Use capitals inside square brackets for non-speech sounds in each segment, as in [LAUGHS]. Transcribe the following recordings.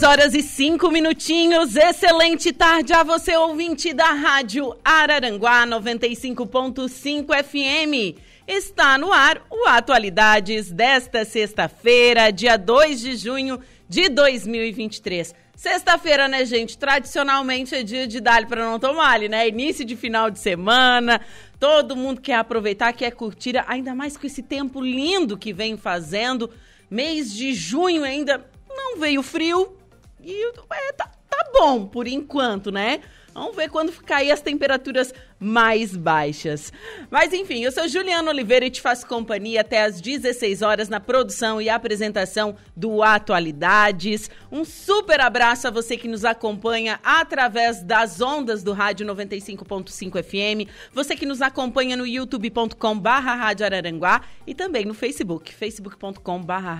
Duas horas e cinco minutinhos. Excelente tarde a você, ouvinte da Rádio Araranguá 95.5 FM. Está no ar o Atualidades desta sexta-feira, dia 2 de junho de 2023. Sexta-feira, né, gente? Tradicionalmente é dia de dar para não tomar, né? Início de final de semana. Todo mundo quer aproveitar, quer curtir, ainda mais com esse tempo lindo que vem fazendo. Mês de junho ainda não veio frio e é, tá, tá bom por enquanto, né? Vamos ver quando cair as temperaturas mais baixas. Mas enfim, eu sou Juliana Oliveira e te faço companhia até às 16 horas na produção e apresentação do Atualidades. Um super abraço a você que nos acompanha através das ondas do Rádio 95.5 FM, você que nos acompanha no youtube.com barra e também no Facebook, facebook.com barra.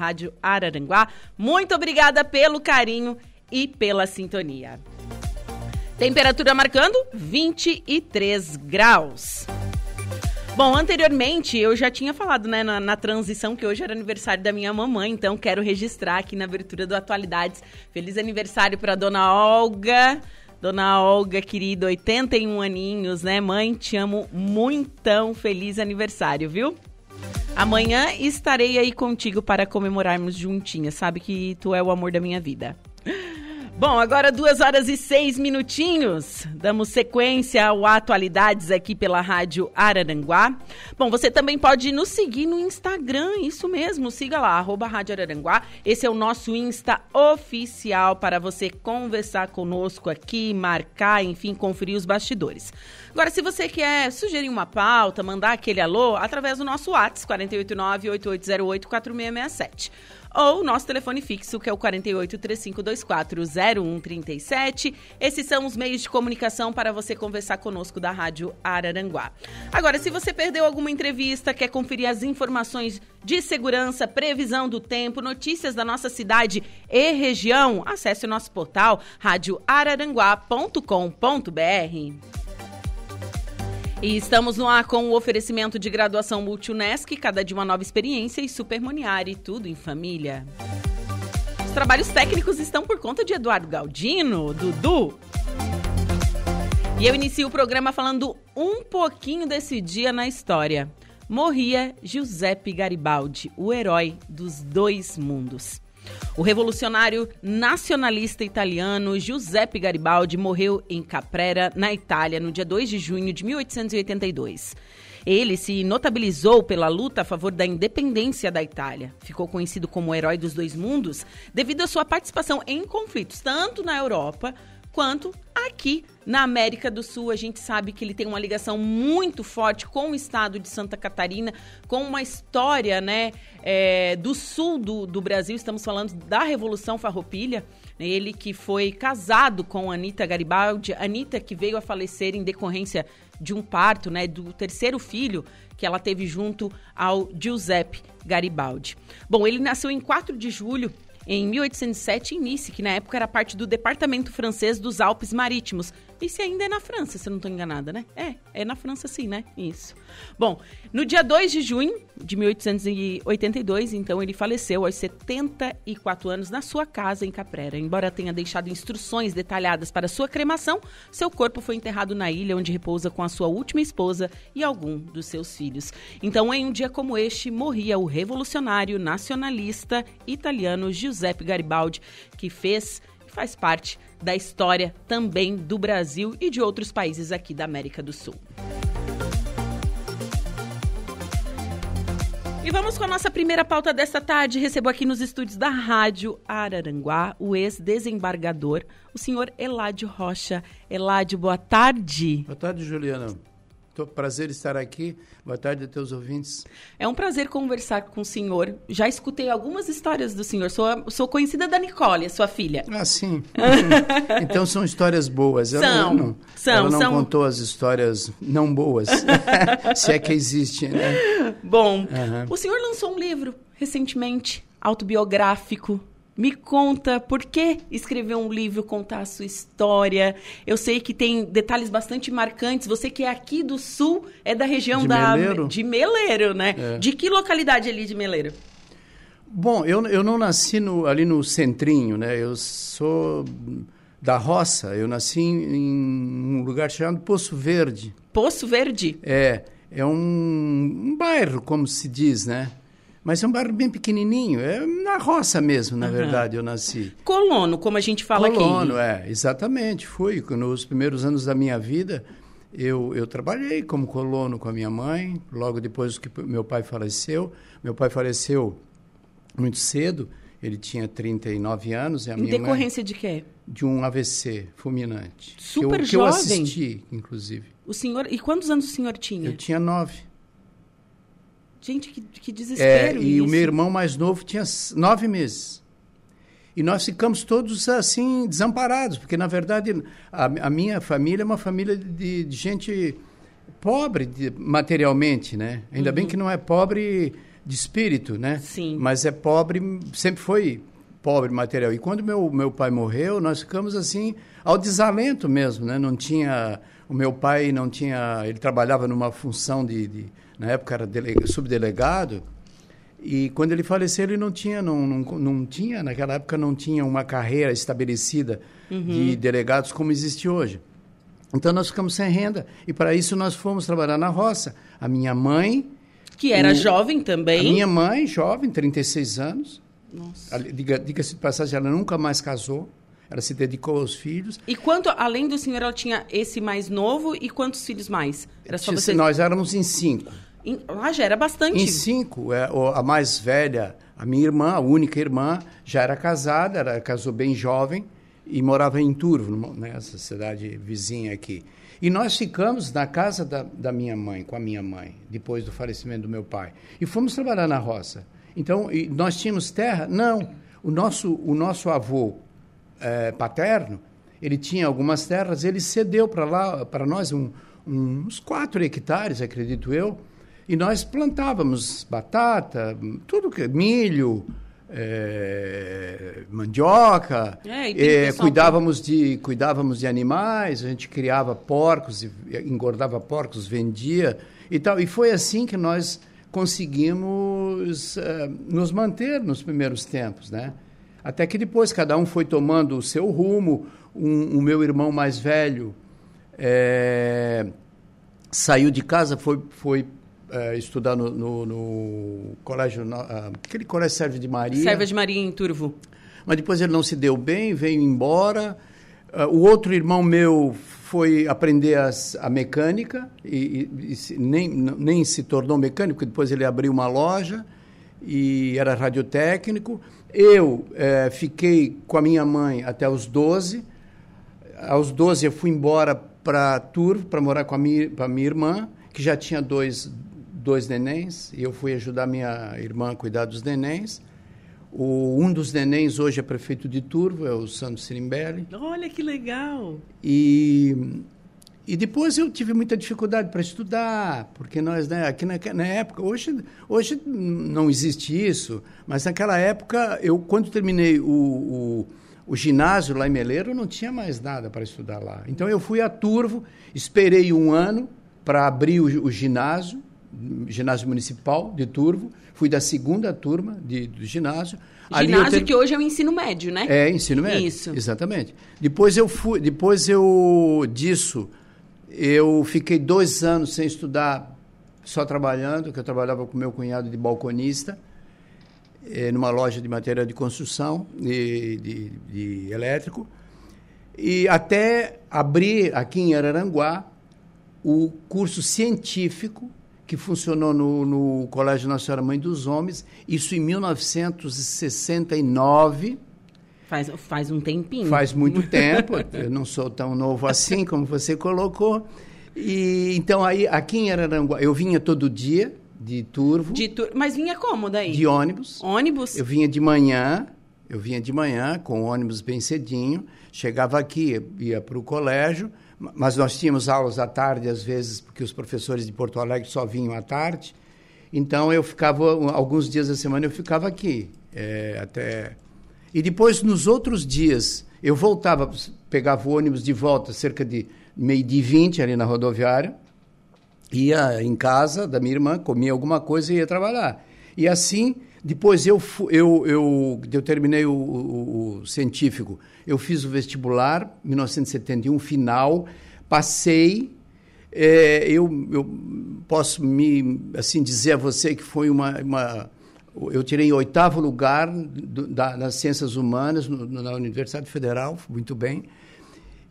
Muito obrigada pelo carinho e pela sintonia. Temperatura marcando 23 graus. Bom, anteriormente eu já tinha falado, né, na, na, transição que hoje era aniversário da minha mamãe, então quero registrar aqui na abertura do Atualidades. Feliz aniversário para dona Olga. Dona Olga, querida, 81 aninhos, né? Mãe, te amo muitão. Feliz aniversário, viu? Amanhã estarei aí contigo para comemorarmos juntinhas. Sabe que tu é o amor da minha vida. Bom, agora duas horas e seis minutinhos. Damos sequência ao Atualidades aqui pela Rádio Araranguá. Bom, você também pode nos seguir no Instagram, isso mesmo, siga lá, arroba Rádio Araranguá. Esse é o nosso Insta oficial para você conversar conosco aqui, marcar, enfim, conferir os bastidores. Agora, se você quer sugerir uma pauta, mandar aquele alô, através do nosso WhatsApp, 489-8808-4667 ou nosso telefone fixo, que é o 48 3524 0137. Esses são os meios de comunicação para você conversar conosco da Rádio Araranguá. Agora, se você perdeu alguma entrevista, quer conferir as informações de segurança, previsão do tempo, notícias da nossa cidade e região, acesse o nosso portal radioararanguá.com.br. E estamos no ar com o oferecimento de graduação Multunesc, cada dia uma nova experiência e Supermoniari, tudo em família. Os trabalhos técnicos estão por conta de Eduardo Galdino, Dudu. E eu inicio o programa falando um pouquinho desse dia na história. Morria Giuseppe Garibaldi, o herói dos dois mundos. O revolucionário nacionalista italiano Giuseppe Garibaldi morreu em Caprera, na Itália, no dia 2 de junho de 1882. Ele se notabilizou pela luta a favor da independência da Itália. Ficou conhecido como o herói dos dois mundos devido à sua participação em conflitos tanto na Europa quanto aqui na América do Sul. A gente sabe que ele tem uma ligação muito forte com o estado de Santa Catarina, com uma história né, é, do sul do, do Brasil. Estamos falando da Revolução Farroupilha. Ele que foi casado com Anita Garibaldi. Anita que veio a falecer em decorrência de um parto, né, do terceiro filho que ela teve junto ao Giuseppe Garibaldi. Bom, ele nasceu em 4 de julho em 1807 em Nice, que na época era parte do departamento francês dos Alpes Marítimos. Isso ainda é na França, se eu não estou enganada, né? É, é na França sim, né? Isso. Bom, no dia 2 de junho de 1882, então, ele faleceu aos 74 anos na sua casa em Caprera. Embora tenha deixado instruções detalhadas para sua cremação, seu corpo foi enterrado na ilha onde repousa com a sua última esposa e algum dos seus filhos. Então, em um dia como este, morria o revolucionário nacionalista italiano Giuseppe Garibaldi, que fez faz parte da história também do Brasil e de outros países aqui da América do Sul. E vamos com a nossa primeira pauta desta tarde. Recebo aqui nos estúdios da Rádio Araranguá o ex-desembargador, o senhor Eládio Rocha. Eládio, boa tarde. Boa tarde, Juliana. Prazer estar aqui. Boa tarde a teus ouvintes. É um prazer conversar com o senhor. Já escutei algumas histórias do senhor. Sou, sou conhecida da Nicole, sua filha. Ah, sim. [LAUGHS] então são histórias boas. Ela são, não, são. Ela não são... contou as histórias não boas, [LAUGHS] se é que existe, né? Bom, uhum. o senhor lançou um livro recentemente, autobiográfico. Me conta por que escrever um livro, contar a sua história. Eu sei que tem detalhes bastante marcantes. Você que é aqui do sul, é da região de da Meleiro. de Meleiro, né? É. De que localidade ali de Meleiro? Bom, eu, eu não nasci no, ali no centrinho, né? Eu sou da roça. Eu nasci em, um lugar chamado Poço Verde. Poço Verde? É, é um, um bairro, como se diz, né? Mas é um bairro bem pequenininho, é na roça mesmo, na uhum. verdade, eu nasci. Colono, como a gente fala Colono, aqui. Colono, é, exatamente, fui. Nos primeiros anos da minha vida, eu, eu trabalhei como colono com a minha mãe, logo depois que meu pai faleceu. Meu pai faleceu muito cedo, ele tinha 39 anos. E a em minha decorrência mãe, de quê? De um AVC fulminante. Super que eu, jovem. Que eu assisti, inclusive. O senhor, e quantos anos o senhor tinha? Eu tinha nove. Gente, que, que desespero é, E isso. o meu irmão mais novo tinha nove meses. E nós ficamos todos assim, desamparados, porque, na verdade, a, a minha família é uma família de, de gente pobre de, materialmente, né? Ainda uhum. bem que não é pobre de espírito, né? Sim. Mas é pobre, sempre foi pobre material. E quando meu, meu pai morreu, nós ficamos assim, ao desalento mesmo, né? Não tinha... O meu pai não tinha... Ele trabalhava numa função de, de na época era delega, subdelegado, e quando ele faleceu ele não tinha, não, não, não tinha, naquela época não tinha uma carreira estabelecida uhum. de delegados como existe hoje. Então nós ficamos sem renda, e para isso nós fomos trabalhar na roça. A minha mãe... Que era o, jovem também. A minha mãe, jovem, 36 anos. Diga-se diga de passagem, ela nunca mais casou. Ela se dedicou aos filhos. E quanto, além do senhor, ela tinha esse mais novo e quantos filhos mais? Era só você... Nós éramos em cinco. Em, ah, já era bastante. Em cinco. É, a mais velha, a minha irmã, a única irmã, já era casada, ela casou bem jovem e morava em Turvo, nessa cidade vizinha aqui. E nós ficamos na casa da, da minha mãe, com a minha mãe, depois do falecimento do meu pai. E fomos trabalhar na roça. Então, nós tínhamos terra? Não. O nosso, o nosso avô é, paterno, ele tinha algumas terras, ele cedeu para lá, para nós, um, uns quatro hectares, acredito eu, e nós plantávamos batata, tudo que milho, é, mandioca, é, é, cuidávamos de cuidávamos de animais, a gente criava porcos, engordava porcos, vendia e tal. E foi assim que nós conseguimos uh, nos manter nos primeiros tempos, né? Até que depois cada um foi tomando o seu rumo. Um, o meu irmão mais velho é, saiu de casa, foi, foi é, estudar no, no, no colégio, no, aquele colégio Sérvio de Maria. Sérvio de Maria em Turvo. Mas depois ele não se deu bem, veio embora. Uh, o outro irmão meu foi aprender as, a mecânica e, e, e nem, nem se tornou mecânico, depois ele abriu uma loja e era radiotécnico. Eu é, fiquei com a minha mãe até os 12. Aos 12 eu fui embora para Turvo para morar com a minha, com a minha irmã, que já tinha dois, dois nenéns, e eu fui ajudar minha irmã a cuidar dos nenéns. O, um dos nenéns hoje é prefeito de Turvo, é o Santos Sirimbelli. Olha que legal! E, e depois eu tive muita dificuldade para estudar, porque nós, né, aqui na, na, época, hoje, hoje não existe isso, mas naquela época, eu quando terminei o, o, o ginásio lá em Meleiro, eu não tinha mais nada para estudar lá. Então eu fui a Turvo, esperei um ano para abrir o, o ginásio, ginásio municipal de Turvo, fui da segunda turma de, do ginásio. Ginásio ter... que hoje é o ensino médio, né? É, ensino médio. Isso. Exatamente. Depois eu fui, depois eu disso, eu fiquei dois anos sem estudar, só trabalhando, que eu trabalhava com meu cunhado de balconista. eh, numa loja de material de construção de, de, de elétrico e até abrir aqui em Araranguá o curso científico que funcionou no, no Colégio Nossa Senhora Mãe dos Homens, isso em 1969. Faz, faz um tempinho. Faz muito [LAUGHS] tempo, eu não sou tão novo assim como você colocou. E então aí aqui em Araranguá, eu vinha todo dia de turvo. De tur... Mas vinha como daí? De ônibus. Ônibus? Eu vinha de manhã, eu vinha de manhã com o ônibus bem cedinho, chegava aqui, ia para o colégio, mas nós tínhamos aulas à tarde, às vezes, porque os professores de Porto Alegre só vinham à tarde. Então, eu ficava, alguns dias da semana, eu ficava aqui, é, até... E depois, nos outros dias, eu voltava, pegava o ônibus de volta, cerca de meio de 20, ali na rodoviária, ia em casa da minha irmã, comia alguma coisa e ia trabalhar. E assim, depois eu, eu, eu, eu terminei o, o, o científico, eu fiz o vestibular, 1971, final, passei. É, eu, eu posso me assim dizer a você que foi uma, uma eu tirei em oitavo lugar do, da, nas ciências humanas no, na Universidade Federal, muito bem.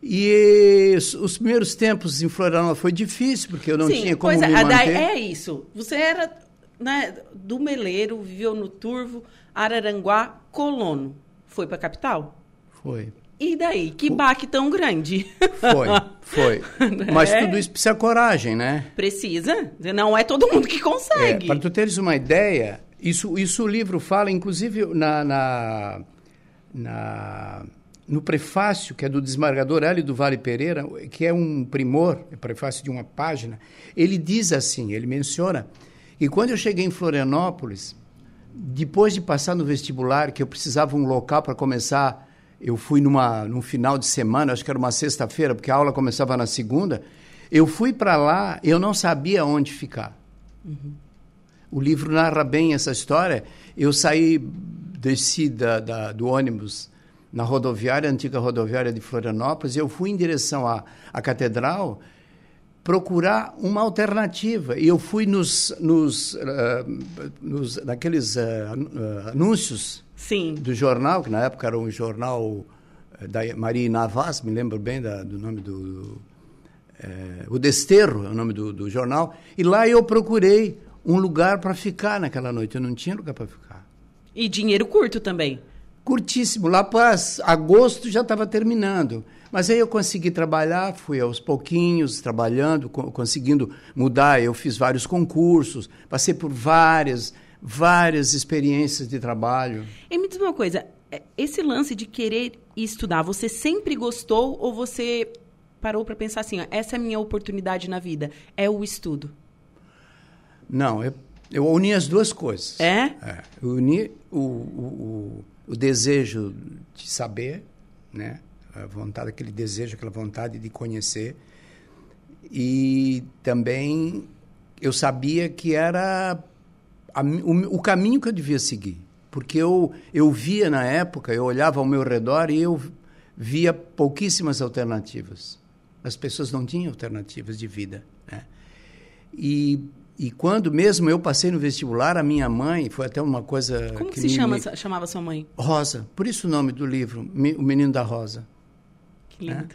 E os primeiros tempos em Florianópolis foi difícil, porque eu não Sim, tinha como pois me é, manter. É isso. Você era né, do Meleiro, viveu no Turvo, Araranguá, Colono. Foi para a capital? Foi. E daí? Que baque tão grande? Foi, foi. [LAUGHS] Mas É. tudo isso precisa coragem, né? Precisa. Não é todo mundo que consegue. É, para tu teres uma ideia, isso, isso o livro fala, inclusive na, na, na- no prefácio, que é do desembargador Hélio do Vale Pereira, que é um primor, é prefácio de uma página, ele diz assim, ele menciona, que quando eu cheguei em Florianópolis, depois de passar no vestibular, que eu precisava um local para começar, eu fui numa, num final de semana, acho que era uma sexta-feira, porque a aula começava na segunda, eu fui para lá, eu não sabia onde ficar. O livro narra bem essa história. Eu saí, desci da, da- do ônibus na rodoviária, antiga rodoviária de Florianópolis, e eu fui em direção à, à catedral procurar uma alternativa. E eu fui nos, nos, ah, nos naqueles ah, anúncios Sim. do jornal, que na época era um jornal da Maria Navas, me lembro bem da- do nome do... do, eh, o Desterro é o nome do, do jornal. E lá eu procurei um lugar para ficar naquela noite. Eu não tinha lugar para ficar. E dinheiro curto também. Curtíssimo. Lá para agosto já estava terminando. Mas aí eu consegui trabalhar, fui aos pouquinhos trabalhando, co- conseguindo mudar. Eu fiz vários concursos, passei por várias, várias experiências de trabalho. E me diz uma coisa, é, esse lance de querer estudar, você sempre gostou ou você parou para pensar assim, ó, essa é a minha oportunidade na vida, é o estudo? Não, eu, eu uni as duas coisas. É? É, eu uni o, o, o, o desejo de saber, né? A vontade, aquele desejo, aquela vontade de conhecer. E também eu sabia que era a o, o caminho que eu devia seguir. Porque eu, eu via na época, eu olhava ao meu redor e eu via pouquíssimas alternativas. As pessoas não tinham alternativas de vida. Né? E, e quando mesmo eu passei no vestibular, a minha mãe, foi até uma coisa Como que, se me- chama, me- chamava sua mãe? Rosa, por isso o nome do livro, O Menino da Rosa. Que lindo.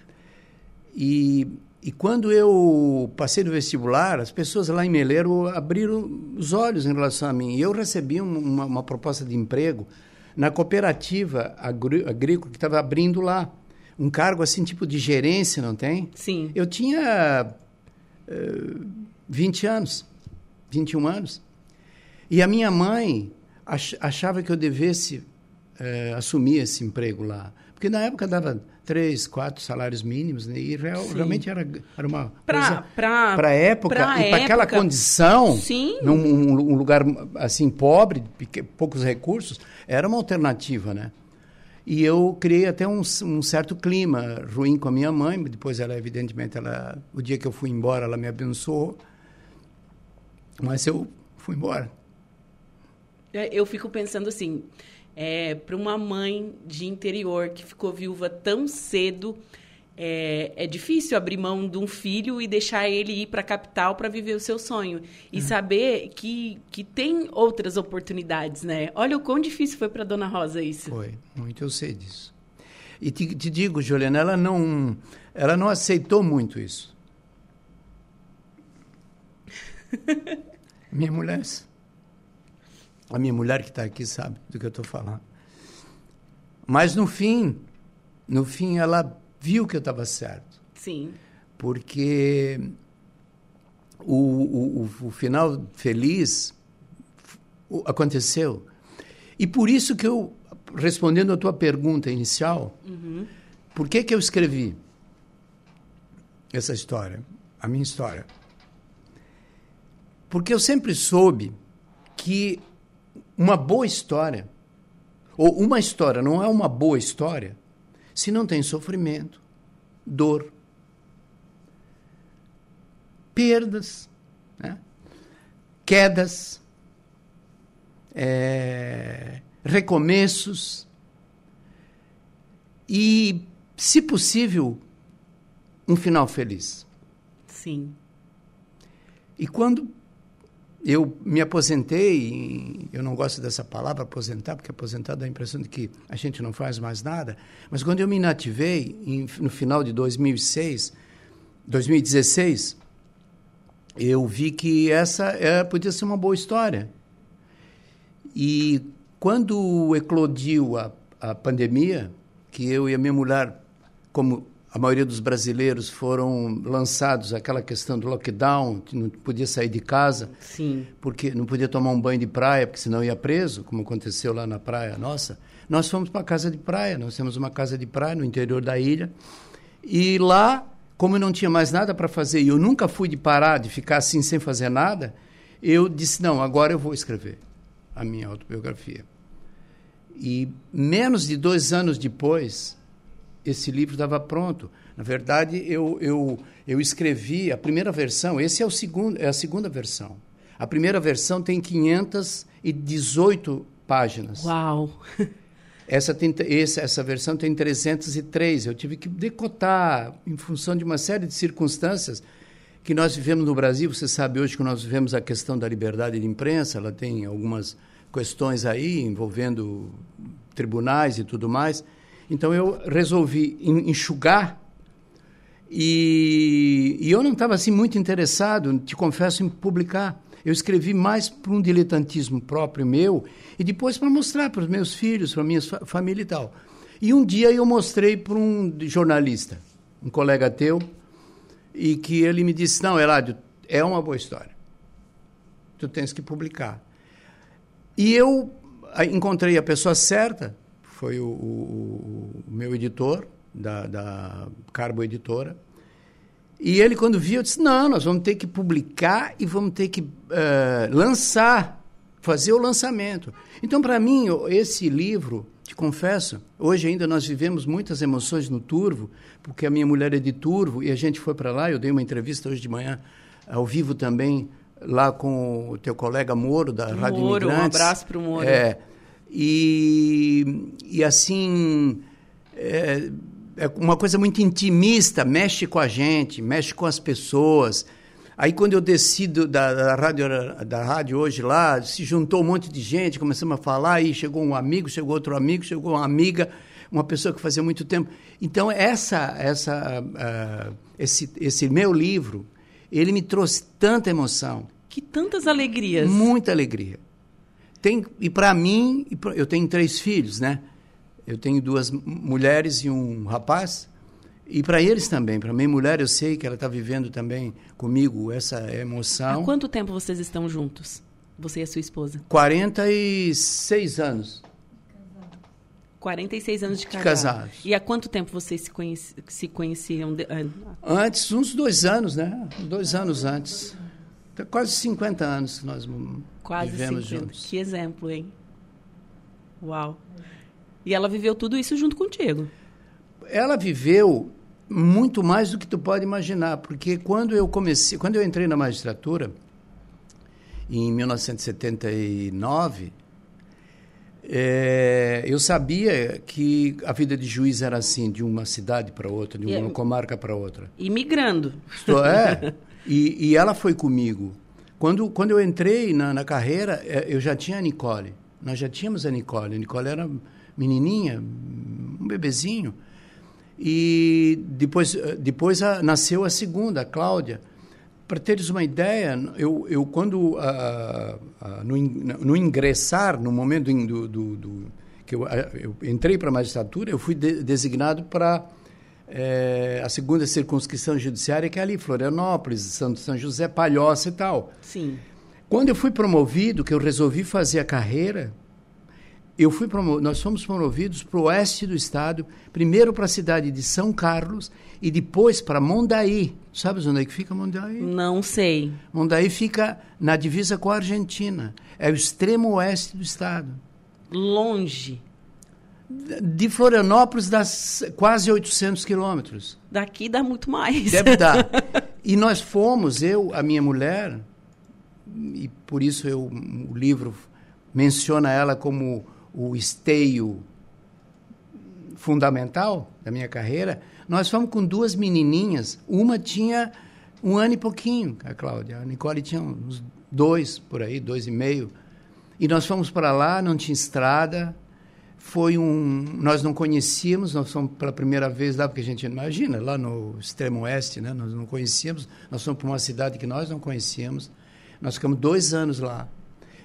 E, e quando eu passei no vestibular, as pessoas lá em Meleiro abriram os olhos em relação a mim. E eu recebi um- uma, uma proposta de emprego na cooperativa agrícola que estava abrindo lá. Um cargo assim, tipo de gerência, não tem? Sim. Eu tinha eh, 20 anos, 21 anos. E a minha mãe ach- achava que eu devesse eh, assumir esse emprego lá. Porque na época dava três, quatro salários mínimos, né? e real- realmente era, era uma Pra- coisa... Para a época, pra e para aquela condição, Sim. num um, lugar assim pobre, poucos recursos, era uma alternativa, né? E eu criei até um, um certo clima ruim com a minha mãe. Depois ela, evidentemente, ela, o dia que eu fui embora, ela me abençoou. Mas eu fui embora. É, Eu fico pensando assim, para uma mãe de interior que ficou viúva tão cedo é, é difícil abrir mão de um filho e deixar ele ir para a capital para viver o seu sonho. E é. saber que, que tem outras oportunidades, né? Olha o quão difícil foi para Dona Rosa isso. Foi, muito eu sei disso. E te, te digo, Juliana, ela não, ela não aceitou muito isso. Minha mulher, a minha mulher que está aqui sabe do que eu estou falando. Mas no fim, no fim ela viu que eu estava certo. Sim. Porque o, o, o final feliz aconteceu. E por isso que eu, respondendo a tua pergunta inicial, uhum. por que, que eu escrevi essa história, a minha história? Porque eu sempre soube que uma boa história, ou uma história não é uma boa história, se não tem sofrimento, dor, perdas, né? quedas, é, recomeços e, se possível, um final feliz. Sim. E quando eu me aposentei, eu não gosto dessa palavra aposentar, porque aposentar dá a impressão de que a gente não faz mais nada, mas quando eu me inativei, no final de 2006, 2016, eu vi que essa é, podia ser uma boa história. E quando eclodiu a, a pandemia, que eu e a minha mulher, como a maioria dos brasileiros foram lançados aquela questão do lockdown, que não podia sair de casa, Sim. porque não podia tomar um banho de praia, porque senão ia preso, como aconteceu lá na praia nossa. Nós fomos para a casa de praia, nós temos uma casa de praia no interior da ilha, e lá, como eu não tinha mais nada para fazer, e eu nunca fui de parar, de ficar assim sem fazer nada, eu disse, não, agora eu vou escrever a minha autobiografia. E menos de dois anos depois, esse livro estava pronto. Na verdade, eu, eu, eu escrevi a primeira versão, esse é, o segundo, é a segunda versão. A primeira versão tem 518 páginas. Uau! [LAUGHS] Essa, tem, essa, essa versão tem 303. Eu tive que decotar em função de uma série de circunstâncias que nós vivemos no Brasil. Você sabe hoje que nós vivemos a questão da liberdade de imprensa, ela tem algumas questões aí envolvendo tribunais e tudo mais. Então eu resolvi enxugar e, e eu não estava assim muito interessado, te confesso, em publicar. Eu escrevi mais para um diletantismo próprio meu e depois para mostrar para os meus filhos, para a minha família e tal. E um dia eu mostrei para um jornalista, um colega teu, e que ele me disse: Não, Eládio, é uma boa história. Tu tens que publicar. E eu encontrei a pessoa certa foi o, o, o meu editor, da, da Carbo Editora. E ele, quando viu, disse: Não, nós vamos ter que publicar e vamos ter que uh, lançar, fazer o lançamento. Então, para mim, esse livro, te confesso, hoje ainda nós vivemos muitas emoções no Turvo, porque a minha mulher é de Turvo e a gente foi para lá. Eu dei uma entrevista hoje de manhã, ao vivo também, lá com o teu colega Moro, da Moro, Rádio Imigrantes. Um abraço para o Moro. É, e, e assim, é, é uma coisa muito intimista, mexe com a gente, mexe com as pessoas. Aí quando eu desci do, da, da, rádio, da rádio hoje lá, se juntou um monte de gente, começamos a falar, aí chegou um amigo, chegou outro amigo, chegou uma amiga, uma pessoa que fazia muito tempo. Então essa, essa, uh, esse, esse meu livro, ele me trouxe tanta emoção. Que tantas alegrias. Muita alegria. Tem, e para mim, eu tenho três filhos, né? Eu tenho duas mulheres e um rapaz. E para eles também, para minha mulher, eu sei que ela está vivendo também comigo essa emoção. Há quanto tempo vocês estão juntos? Você e a sua esposa? 46 anos. 46 anos de, de casados. E há quanto tempo vocês se, conheci, se conheciam? De. Antes, uns dois anos, né? Dois anos antes. Quase 50 anos que nós Quase vivemos 50. juntos. Que exemplo, hein? Uau. E ela viveu tudo isso junto contigo. Ela viveu muito mais do que tu pode imaginar, porque quando eu comecei, quando eu entrei na magistratura em 1979, É, eu sabia que a vida de juiz era assim, de uma cidade para outra, de uma E- comarca para outra. Imigrando. É, [LAUGHS] e, e ela foi comigo. Quando, quando eu entrei na, na carreira, eh, eu já tinha a Nicole. Nós já tínhamos a Nicole. A Nicole era menininha, um bebezinho. E depois, eh, depois a- nasceu a segunda, a Cláudia. Para teres uma ideia, eu, eu quando no, no ingressar, no momento do, do- do- que eu, eu entrei para a magistratura, eu fui de- designado para eh, a segunda circunscrição judiciária, que é ali, Florianópolis, Santo São José, Palhoça e tal. Sim. Quando eu fui promovido, que eu resolvi fazer a carreira, eu fui promo nós fomos promovidos para o oeste do estado, primeiro para a cidade de São Carlos e depois para Mondaí. Sabes onde é que fica Mondaí? Não sei. Mondaí fica na divisa com a Argentina. É o extremo oeste do estado. Longe. De Florianópolis dá quase 800 quilômetros. Daqui dá muito mais. Deve dar. [LAUGHS] E nós fomos, eu, a minha mulher, e por isso eu, o livro menciona ela como o esteio fundamental da minha carreira. Nós fomos com duas menininhas. Uma tinha um ano e pouquinho, a Cláudia. A Nicole tinha uns dois, por aí, dois e meio. E nós fomos para lá, não tinha estrada. Foi um. Nós não conhecíamos, nós fomos pela primeira vez lá, porque a gente imagina, lá no extremo oeste, né? Nós não conhecíamos. Nós fomos para uma cidade que nós não conhecíamos. Nós ficamos dois anos lá.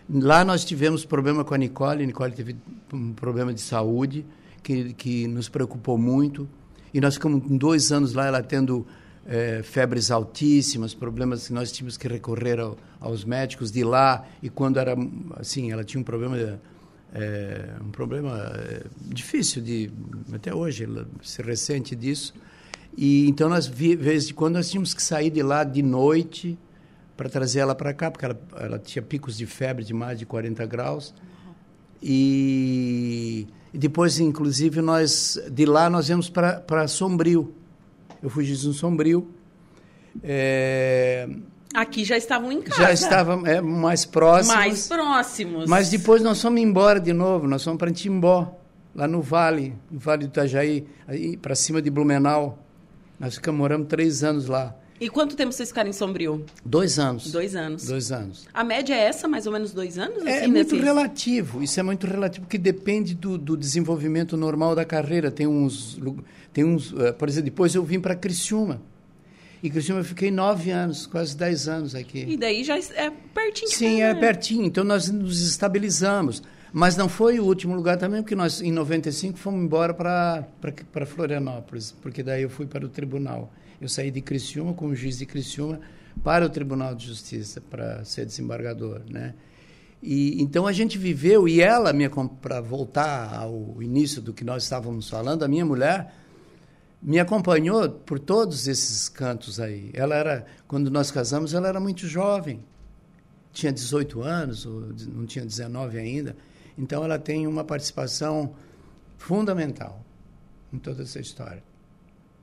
Lá nós tivemos problema com a Nicole. A Nicole teve um problema de saúde que, que nos preocupou muito. E nós ficamos dois anos lá, ela tendo eh, febres altíssimas, problemas que nós tínhamos que recorrer ao, aos médicos de lá. E quando era assim, ela tinha um problema, eh, um problema eh, difícil de até hoje, se ressente disso. E então nós vez de quando nós tínhamos que sair de lá de noite para trazer ela para cá, porque ela, ela tinha picos de febre de mais de 40 graus. E, e depois, inclusive, nós de lá nós íamos para Sombrio. Eu fui juiz no Sombrio. É, Aqui já estavam em casa. já estava é, mais próximos. mais próximos. Mas depois nós fomos embora de novo, nós fomos para Timbó, lá no vale, no vale do Itajaí, aí para cima de Blumenau. Nós ficamos morando três anos lá. E quanto tempo vocês ficaram em Sombrio? Dois anos. Dois anos. Dois anos. A média é essa, mais ou menos dois anos? É, assim, muito relativo, isso é muito relativo, porque depende do, do desenvolvimento normal da carreira. Tem uns, tem uns eh, por exemplo, depois eu vim para Criciúma. E Criciúma eu fiquei nove anos, quase dez anos aqui. E daí já é pertinho. Sim, né? é pertinho. Então nós nos estabilizamos. Mas não foi o último lugar também, porque nós, em 95, fomos embora para Florianópolis, porque daí eu fui para o tribunal. Eu saí de Criciúma, como juiz de Criciúma, para o Tribunal de Justiça, para ser desembargador, né? E, então a gente viveu, e ela, para voltar ao início do que nós estávamos falando, a minha mulher me acompanhou por todos esses cantos aí. Ela era, quando nós casamos, ela era muito jovem tinha 18 anos, ou não tinha 19 ainda. Então ela tem uma participação fundamental em toda essa história.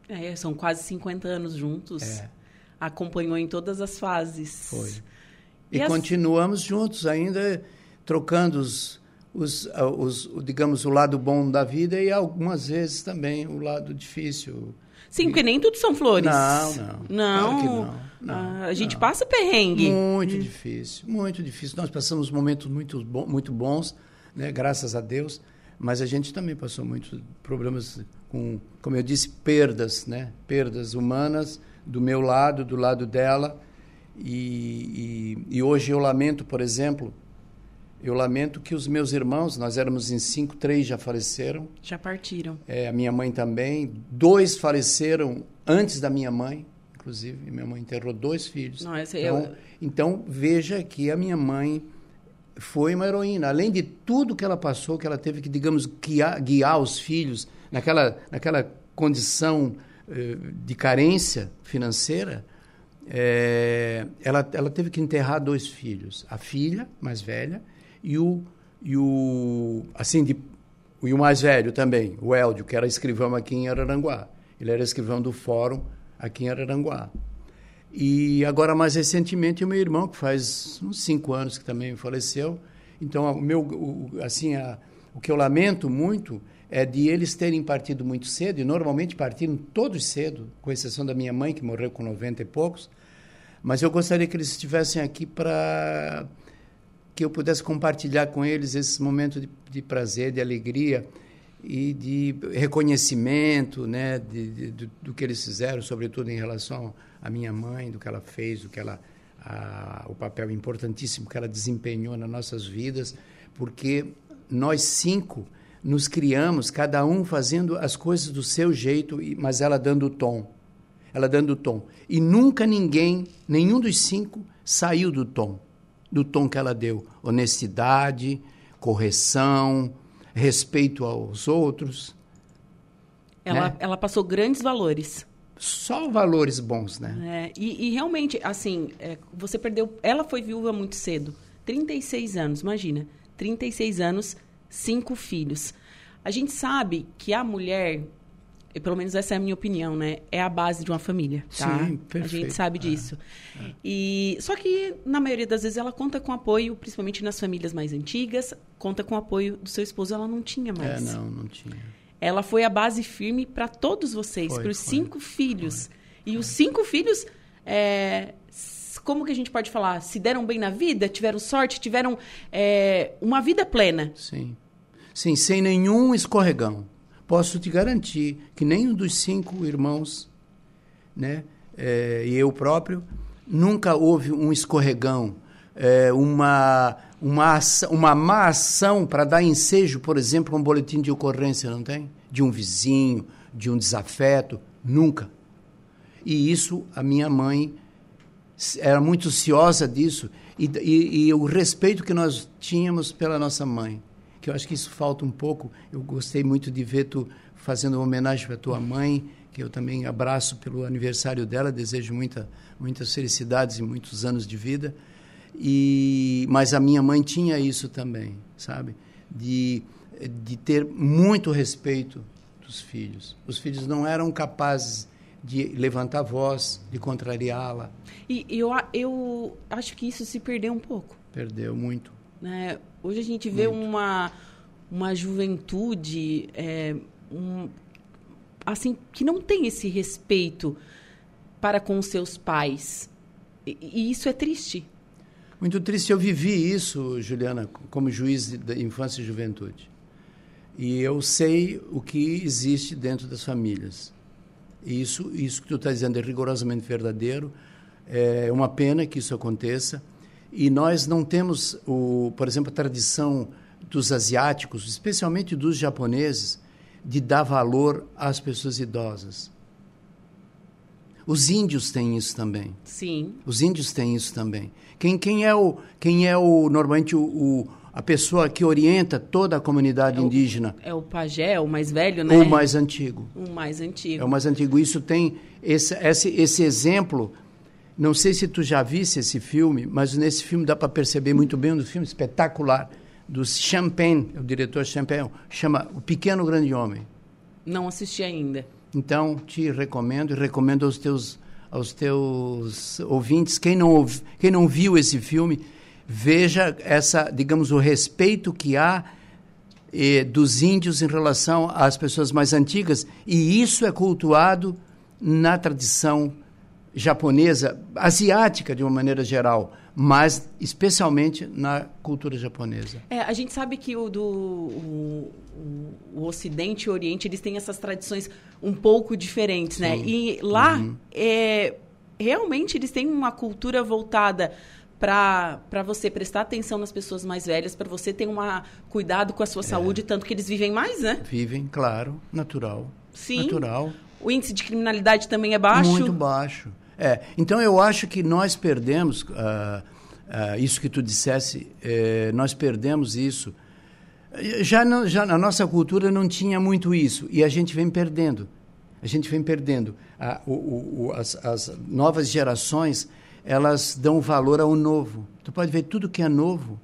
É, são quase 50 anos juntos. É. Acompanhou em todas as fases. Foi. E E, as- continuamos juntos ainda, trocando os, os, os, o, digamos, o lado bom da vida e algumas vezes também o lado difícil. Sim, porque nem tudo são flores. Não, não. Não. Claro não. Não, Ah, a gente não. passa perrengue. Muito difícil, muito difícil. Nós passamos momentos muito, muito bons, né, graças a Deus, mas a gente também passou muitos problemas com, como eu disse, perdas, né, perdas humanas do meu lado, do lado dela. E, e, e hoje eu lamento, por exemplo, eu lamento que os meus irmãos, nós éramos em cinco, três já faleceram, Já partiram. é, a minha mãe também. Dois faleceram antes da minha mãe, inclusive. Minha mãe enterrou dois filhos. Não, esse então, eu- então, veja que a minha mãe foi uma heroína. Além de tudo que ela passou, que ela teve que, digamos, guiar, guiar os filhos naquela, naquela condição eh, de carência financeira, eh, ela, ela teve que enterrar dois filhos. A filha, mais velha, e o, e o assim, de, e o mais velho também, o Eldio, que era escrivão aqui em Araranguá. Ele era escrivão do fórum aqui em Araranguá. E agora, mais recentemente, o meu irmão, que faz uns cinco anos que também faleceu. Então, o meu, o, assim, a, O que eu lamento muito é de eles terem partido muito cedo, e normalmente partiram todos cedo, com exceção da minha mãe, que morreu com 90 e poucos. Mas eu gostaria que eles estivessem aqui para que eu pudesse compartilhar com eles esse momento de, de prazer, de alegria e de reconhecimento né, de, de, do, do, que eles fizeram, sobretudo em relação à minha mãe, do que ela fez, do que ela, a, o papel importantíssimo que ela desempenhou nas nossas vidas, porque nós cinco nos criamos, cada um fazendo as coisas do seu jeito, mas ela dando o tom. Ela dando o tom. E nunca ninguém, nenhum dos cinco, saiu do tom do tom que ela deu. Honestidade, correção, respeito aos outros. Ela, né? ela passou grandes valores. Só valores bons, né? É, e, e, realmente, assim, é, você perdeu. Ela foi viúva muito cedo 36 anos, imagina. 36 anos, cinco filhos. A gente sabe que a mulher, e pelo menos essa é a minha opinião, né? É a base de uma família, tá? Sim, perfeito. A gente sabe disso. É, é. E só que na maioria das vezes ela conta com apoio, principalmente nas famílias mais antigas, conta com apoio do seu esposo, ela não tinha é, mais. É, não, não tinha. Ela foi a base firme para todos vocês, para os cinco filhos. Foi, e os cinco filhos, é, como que a gente pode falar? Se deram bem na vida, tiveram sorte, tiveram é, uma vida plena. Sim. Sim, sem nenhum escorregão posso te garantir que nenhum dos cinco irmãos, né, é, e eu próprio, nunca houve um escorregão, é, uma, uma, uma má ação para dar ensejo, por exemplo, um boletim de ocorrência, não tem? De um vizinho, de um desafeto, nunca. E isso, a minha mãe era muito ciosa disso, e, e, e o respeito que nós tínhamos pela nossa mãe que eu acho que isso falta um pouco. Eu gostei muito de ver tu fazendo uma homenagem para tua mãe, que eu também abraço pelo aniversário dela, desejo muita, muitas felicidades e muitos anos de vida. E mas a minha mãe tinha isso também, sabe? De de ter muito respeito dos filhos. Os filhos não eram capazes de levantar a voz, de contrariá-la. E eu, eu acho que isso se perdeu um pouco. Perdeu muito. Né? Hoje a gente vê uma, uma juventude é, um, assim que não tem esse respeito para com seus pais. E, e, isso é triste. Muito triste. Eu vivi isso, Juliana, como juiz da infância e juventude. E eu sei o que existe dentro das famílias. E isso, isso que tu está dizendo é rigorosamente verdadeiro. É uma pena que isso aconteça. E nós não temos, o, por exemplo, a tradição dos asiáticos, especialmente dos japoneses, de dar valor às pessoas idosas. Os índios têm isso também. Sim. Os índios têm isso também. Quem, quem é o quem é o normalmente o, o a pessoa que orienta toda a comunidade é indígena? O, é o pajé, o mais velho, né? O mais antigo. O mais antigo. É o mais antigo. Isso tem esse esse, esse exemplo não sei se tu já visse esse filme, mas nesse filme dá para perceber muito bem um filme espetacular do Champagne, o diretor Champagne, chama O Pequeno Grande Homem. Não assisti ainda. Então, te recomendo e recomendo aos teus aos teus ouvintes, quem não quem não viu esse filme, veja essa, digamos, o respeito que há eh, dos índios em relação às pessoas mais antigas, e isso é cultuado na tradição japonesa, asiática de uma maneira geral, mas especialmente na cultura japonesa. É, a gente sabe que o do o, o, Ocidente e o Oriente eles têm essas tradições um pouco diferentes, né? Sim. E lá uhum. é, realmente eles têm uma cultura voltada para você prestar atenção nas pessoas mais velhas, para você ter um cuidado com a sua é. saúde, tanto que eles vivem mais, né? Vivem, claro, natural. Sim. Natural. O índice de criminalidade também é baixo? Muito baixo. É, então eu acho que nós perdemos, uh, uh, isso que tu dissesse, uh, nós perdemos isso. Já, não, já na nossa cultura não tinha muito isso, e a gente vem perdendo. A gente vem perdendo. A, o, o, as, as novas gerações, elas dão valor ao novo. Tu pode ver, tudo que é novo,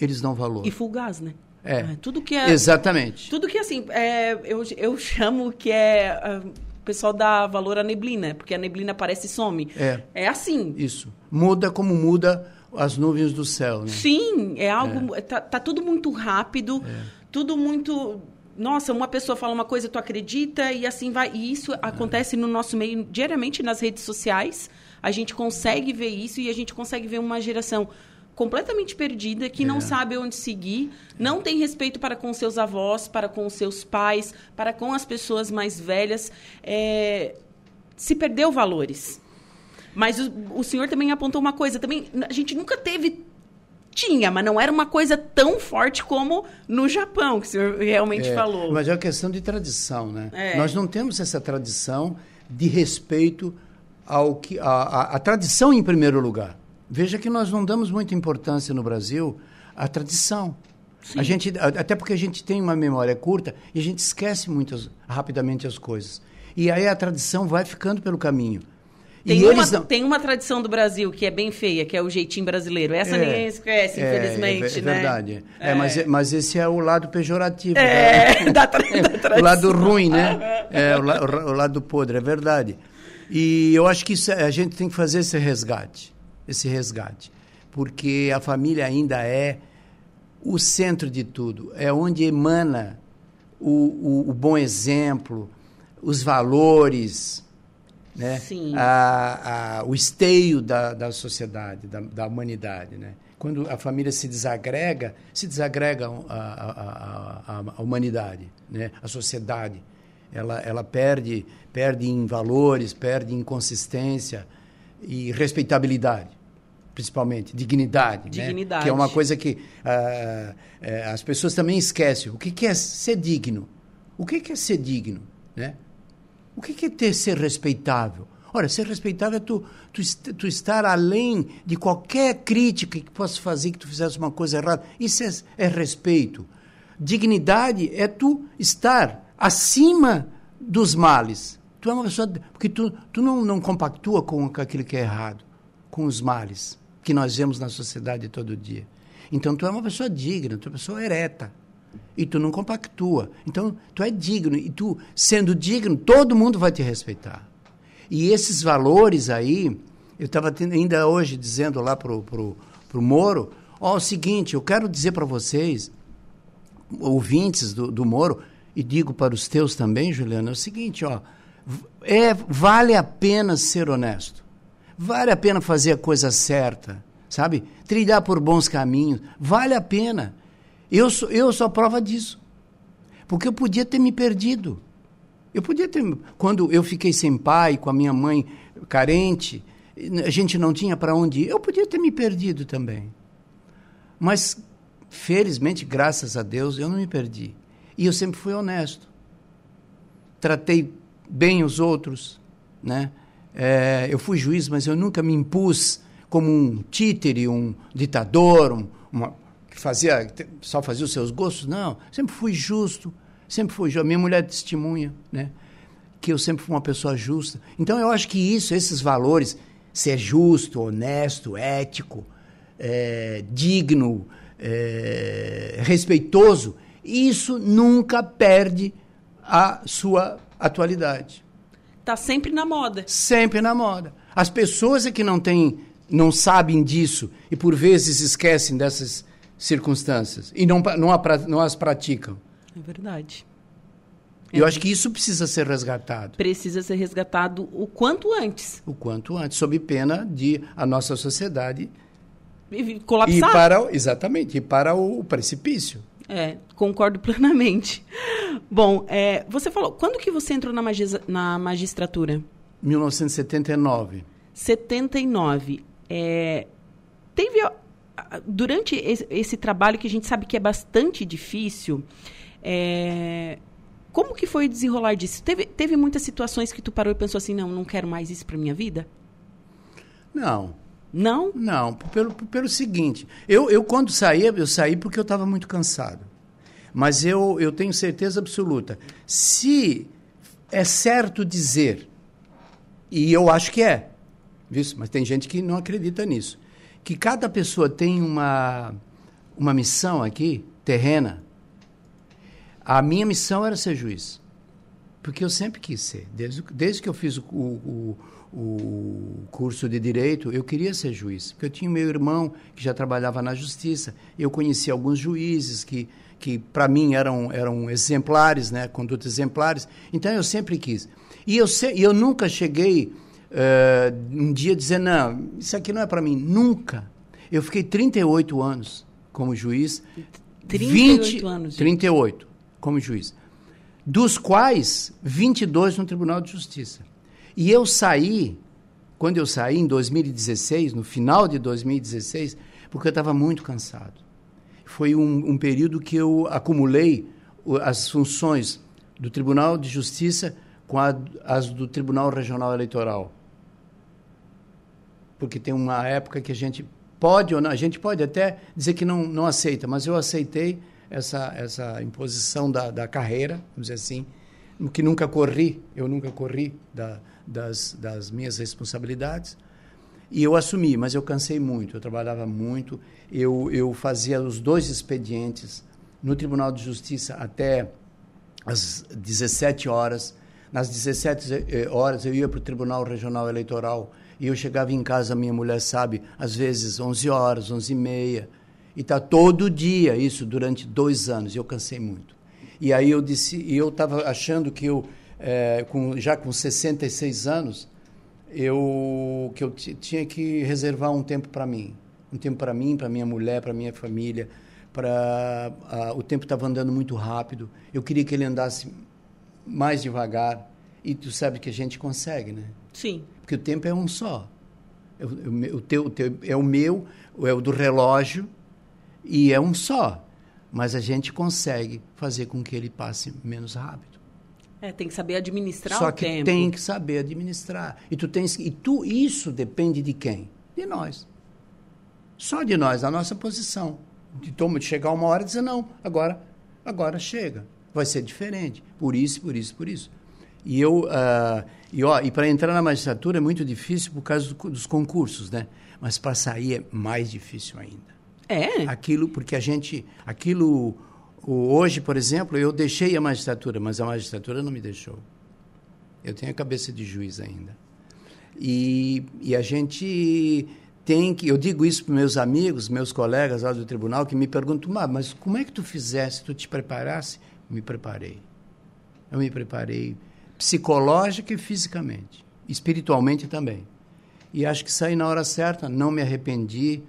eles dão valor. E fugaz, né? É. é tudo que é. Exatamente. Tudo que assim, é, eu, eu chamo que é. Uh, o pessoal dá valor à neblina, porque a neblina aparece e some. É. É assim. Isso. Muda como muda as nuvens do céu, né? Sim, é algo. É. Tá, tá tudo muito rápido. É. tudo muito nossa, uma pessoa fala uma coisa, tu acredita e assim vai. E isso acontece no nosso meio diariamente nas redes sociais. A gente consegue ver isso e a gente consegue ver uma geração completamente perdida, que é. não sabe onde seguir, não tem respeito para com seus avós, para com seus pais, para com as pessoas mais velhas. É, se perdeu valores. Mas o, o senhor também apontou uma coisa, também a gente nunca teve tinha, mas não era uma coisa tão forte como no Japão, que o senhor realmente é, falou. Mas é uma questão de tradição, né? É. Nós não temos essa tradição de respeito ao que. A, a, a, tradição em primeiro lugar. Veja que nós não damos muita importância no Brasil à tradição. Sim. A gente, até porque a gente tem uma memória curta e a gente esquece muito rapidamente as coisas. E aí a tradição vai ficando pelo caminho. Tem, uma, não... tem uma tradição do Brasil que é bem feia, que é o jeitinho brasileiro. Essa é, ninguém esquece, é, infelizmente, é, é né? verdade. É. é. mas, mas esse é o lado pejorativo. É, [LAUGHS] da, da, tradição. [LAUGHS] o lado ruim, né? É, o, la, o, lado podre, é verdade. E eu acho que isso, a gente tem que fazer esse resgate, esse resgate. Porque a família ainda é o centro de tudo. É onde emana o, o, o bom exemplo, os valores, né? Sim. A, a, o esteio da, da sociedade, da, da humanidade. Né? Quando a família se desagrega, se desagrega a, a humanidade, né? a sociedade. Ela, ela perde, perde em valores, perde em consistência e respeitabilidade principalmente dignidade, dignidade. Né? que é uma coisa que uh, as pessoas também esquecem. O que, que é ser digno? O que, que é ser digno? Né? O que é ter ser respeitável? Ora, ser respeitável é tu, tu, tu, estar além de qualquer crítica que possa fazer que tu fizesse uma coisa errada. Isso é, é respeito. Dignidade é tu estar acima dos males. Tu é uma pessoa. Porque tu, tu não, não compactua com aquilo que é errado, com os males que nós vemos na sociedade todo dia. Então tu é uma pessoa digna, tu é uma pessoa ereta e tu não compactua. Então, tu é digno. E tu, sendo digno, todo mundo vai te respeitar. E esses valores aí, eu estava ainda hoje dizendo lá pro, pro, pro Moro, ó, o seguinte, eu quero dizer para vocês, ouvintes do, do Moro, e digo para os teus também, Juliana, é o seguinte, ó, é, vale a pena ser honesto. Vale a pena fazer a coisa certa, sabe? Trilhar por bons caminhos. Vale a pena. Eu sou, eu sou a prova disso. Porque eu podia ter me perdido. Eu podia ter. Quando eu fiquei sem pai, com a minha mãe carente, a gente não tinha para onde ir, eu podia ter me perdido também. Mas, felizmente, graças a Deus, eu não me perdi. E eu sempre fui honesto. Tratei bem os outros. Né? É, eu fui juiz, mas eu nunca me impus como um títere, um ditador, um, uma, que fazia, só fazia os seus gostos, não. Sempre fui justo, sempre fui justo. Minha mulher testemunha, né? Que eu sempre fui uma pessoa justa. Então eu acho que isso, esses valores, ser justo, honesto, ético, é, digno, é, respeitoso, isso nunca perde a sua atualidade. Está sempre na moda. Sempre na moda. As pessoas é que não têm, não sabem disso e por vezes esquecem dessas circunstâncias e não, não, não as praticam. É verdade. E eu acho que isso precisa ser resgatado. Precisa ser resgatado o quanto antes. O quanto antes, sob pena de a nossa sociedade e colapsar. E para, exatamente, e para o precipício. É, concordo plenamente. Bom, é, você falou, quando que você entrou na, magis, na magistratura? 1979. 79. É, teve durante esse, esse, trabalho que a gente sabe que é bastante difícil, é, como que foi o desenrolar disso? Teve, teve muitas situações que tu parou e pensou assim, não, não quero mais isso para minha vida? Não. Não? Não, pelo, pelo seguinte, eu, eu quando saí, eu saí porque eu estava muito cansado. Mas eu, eu tenho certeza absoluta, se é certo dizer, e eu acho que é, viu? mas tem gente que não acredita nisso, que cada pessoa tem uma, uma missão aqui, terrena. A minha missão era ser juiz. Porque eu sempre quis ser. Desde, desde que eu fiz o, o, o curso de direito, eu queria ser juiz. Porque eu tinha meu irmão que já trabalhava na justiça. Eu conhecia alguns juízes que, que para mim, eram, eram exemplares, né? condutas exemplares. Então, eu sempre quis. E eu, se, eu nunca cheguei uh, um dia dizer, não, isso aqui não é para mim. Nunca. Eu fiquei 38 anos como juiz. 38 20, anos. Gente. 38 como juiz dos quais 22 no Tribunal de Justiça. E eu saí, quando eu saí em 2016, no final de 2016, porque eu estava muito cansado. Foi um, um, período que eu acumulei as funções do Tribunal de Justiça com a, as do Tribunal Regional Eleitoral. Porque tem uma época que a gente pode ou não, a gente pode até dizer que não, não aceita, mas eu aceitei essa, essa imposição da, da carreira, vamos dizer assim, que nunca corri, eu nunca corri da, das, das minhas responsabilidades. E eu assumi, mas eu cansei muito, eu trabalhava muito, eu, eu fazia os dois expedientes no Tribunal de Justiça até às 17 horas. Nas 17 eh, horas eu ia para o Tribunal Regional Eleitoral e eu chegava em casa, minha mulher sabe, às vezes 11 horas, 11 e meia. E está todo dia isso durante dois anos. E eu cansei muito. E aí eu disse, e eu estava achando que eu, é, com, já com 66 anos, eu que eu tinha que reservar um tempo para mim, um tempo para mim, para minha mulher, para minha família, para o tempo estava andando muito rápido. Eu queria que ele andasse mais devagar. E tu sabe que a gente consegue, né? Sim. Porque o tempo é um só. É o, o, teu, o teu, é o meu, é o do relógio e é um só, mas a gente consegue fazer com que ele passe menos rápido. É, tem que saber administrar Só o que tempo. tem que saber administrar. E tu tens e tu isso depende de quem? De nós. Só de nós, a nossa posição. De, toma, de chegar uma hora e dizer não, agora, agora chega. Vai ser diferente. Por isso, por isso, por isso. E eu uh, e ó, e para entrar na magistratura é muito difícil por causa do, dos concursos, né? Mas para sair é mais difícil ainda. É. Aquilo, porque a gente. Aquilo. Hoje, por exemplo, eu deixei a magistratura, mas a magistratura não me deixou. Eu tenho a cabeça de juiz ainda. E, e a gente tem que. Eu digo isso para meus amigos, meus colegas lá do tribunal, que me perguntam, mas como é que tu fizesse, tu te preparasse? Me preparei. Eu me preparei psicológica e fisicamente, espiritualmente também. E acho que saí na hora certa, não me arrependi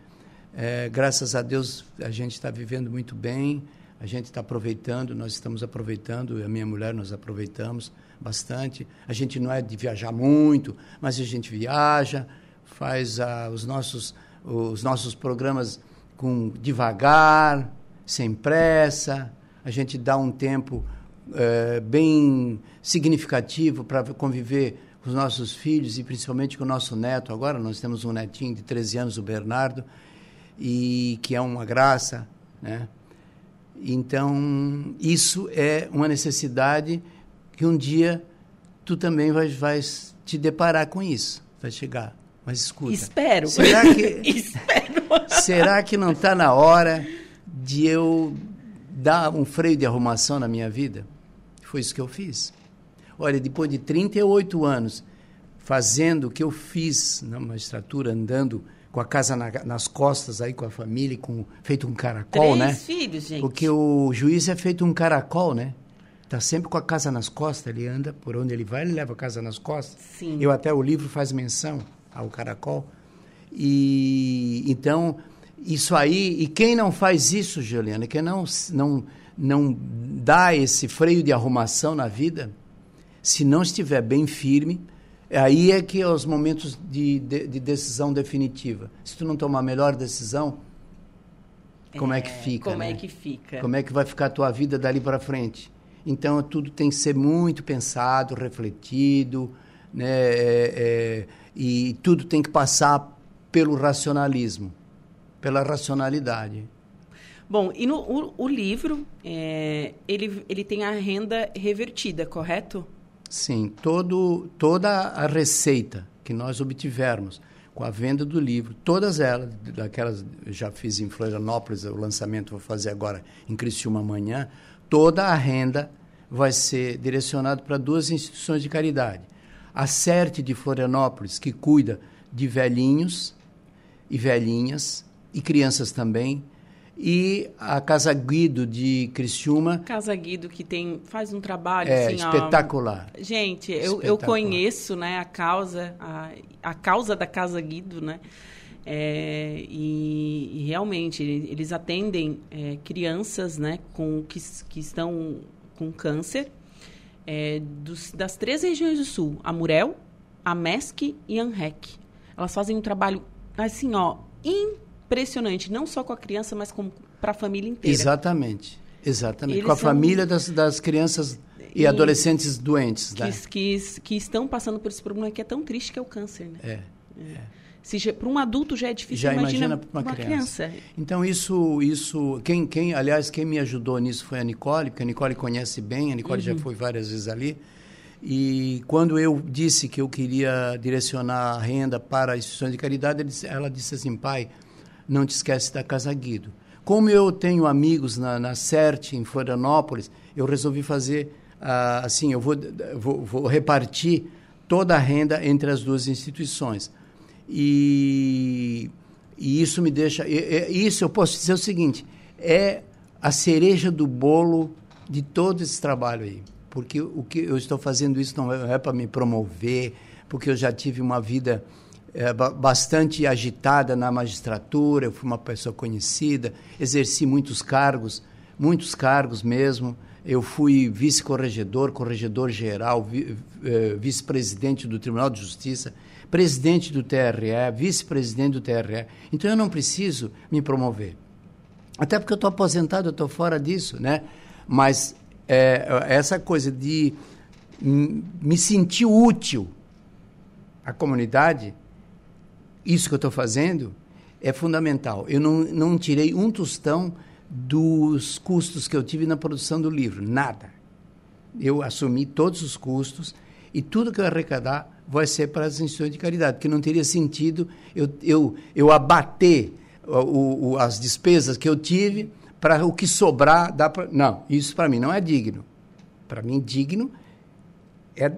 é, graças a Deus a gente está vivendo muito bem, a gente está aproveitando, nós estamos aproveitando, a minha mulher nós aproveitamos bastante. A gente não é de viajar muito, mas a gente viaja, faz uh, os, nossos, os nossos programas com devagar, sem pressa. A gente dá um tempo uh, bem significativo para conviver com os nossos filhos e principalmente com o nosso neto. Agora nós temos um netinho de 13 anos, o Bernardo e que é uma graça, né? Então, isso é uma necessidade que um dia tu também vai, vai te deparar com isso, vai chegar. Mas escuta. Espero. Será que, [LAUGHS] Espero. será que não está na hora de eu dar um freio de arrumação na minha vida? Foi isso que eu fiz. Olha, depois de 38 anos fazendo o que eu fiz na magistratura, andando com a casa na, nas costas aí com a família, com feito um caracol, Três né? filhos, gente. Porque o juiz é feito um caracol, né? Tá sempre com a casa nas costas, ele anda por onde ele vai, ele leva a casa nas costas. Sim. Eu até o livro faz menção ao caracol. E então isso aí, e quem não faz isso, Juliana, quem não não não dá esse freio de arrumação na vida, se não estiver bem firme, Aí é que é os momentos de, de, de decisão definitiva. Se tu não tomar a melhor decisão, como é, é que fica? Como né? é que fica? Como é que vai ficar a tua vida dali para frente? Então, tudo tem que ser muito pensado, refletido, né? É, é, e tudo tem que passar pelo racionalismo, pela racionalidade. Bom, e no o, o livro, é, ele, ele tem a renda revertida, correto? Sim, todo, toda a receita que nós obtivermos com a venda do livro, todas elas, daquelas, já fiz em Florianópolis, o lançamento vou fazer agora em Criciúma amanhã, toda a renda vai ser direcionado para duas instituições de caridade. A CERT de Florianópolis, que cuida de velhinhos e velhinhas, e crianças também, e a Casa Guido de Criciúma. Casa Guido que tem faz um trabalho é, assim, espetacular. Ó, gente, eu, espetacular. eu conheço, né, a causa a, a causa da Casa Guido, né? É, e, e, realmente eles atendem é, crianças, né, com que, que estão com câncer é, dos, das três regiões do Sul, a Murel, a MESC e a ANREC. Elas fazem um trabalho assim, ó, impressionante, não só com a criança, mas para a família inteira. Exatamente, exatamente. Eles com a família das, das crianças e, e adolescentes doentes. Que, né? que, que, estão passando por esse problema que é tão triste que é o câncer. Né? É, é. Se para um adulto já é difícil, já imagina, imagina para uma, uma criança. criança. Então isso, isso, quem, quem, aliás, quem me ajudou nisso foi a Nicole, porque a Nicole conhece bem, a Nicole uhum. já foi várias vezes ali. E quando eu disse que eu queria direcionar a renda para instituições de caridade, ela disse assim, pai, não te esquece da Casa Guido. Como eu tenho amigos na, na CERT, em Florianópolis, eu resolvi fazer uh, assim, eu vou, vou, vou repartir toda a renda entre as duas instituições. E, e isso me deixa. isso eu posso dizer o seguinte: é a cereja do bolo de todo esse trabalho aí. Porque o que eu estou fazendo isso não é, é para me promover, porque eu já tive uma vida bastante agitada na magistratura, eu fui uma pessoa conhecida, exerci muitos cargos, muitos cargos mesmo. Eu fui vice-corregedor, corregedor-geral, eh, vice-presidente do Tribunal de Justiça presidente do TRE, vice-presidente do TRE. Então eu não preciso me promover. Até porque eu estou aposentado, eu estou fora disso, né? Mas é, essa coisa de me sentir útil à comunidade, isso que eu estou fazendo, é fundamental. Eu não, não tirei um tostão dos custos que eu tive na produção do livro, nada. Eu assumi todos os custos e tudo que eu arrecadar vai ser para as instituições de caridade, porque não teria sentido eu, eu, eu abater o, o, as despesas que eu tive para o que sobrar. Dá pra, não, isso para mim não é digno. Para mim, digno é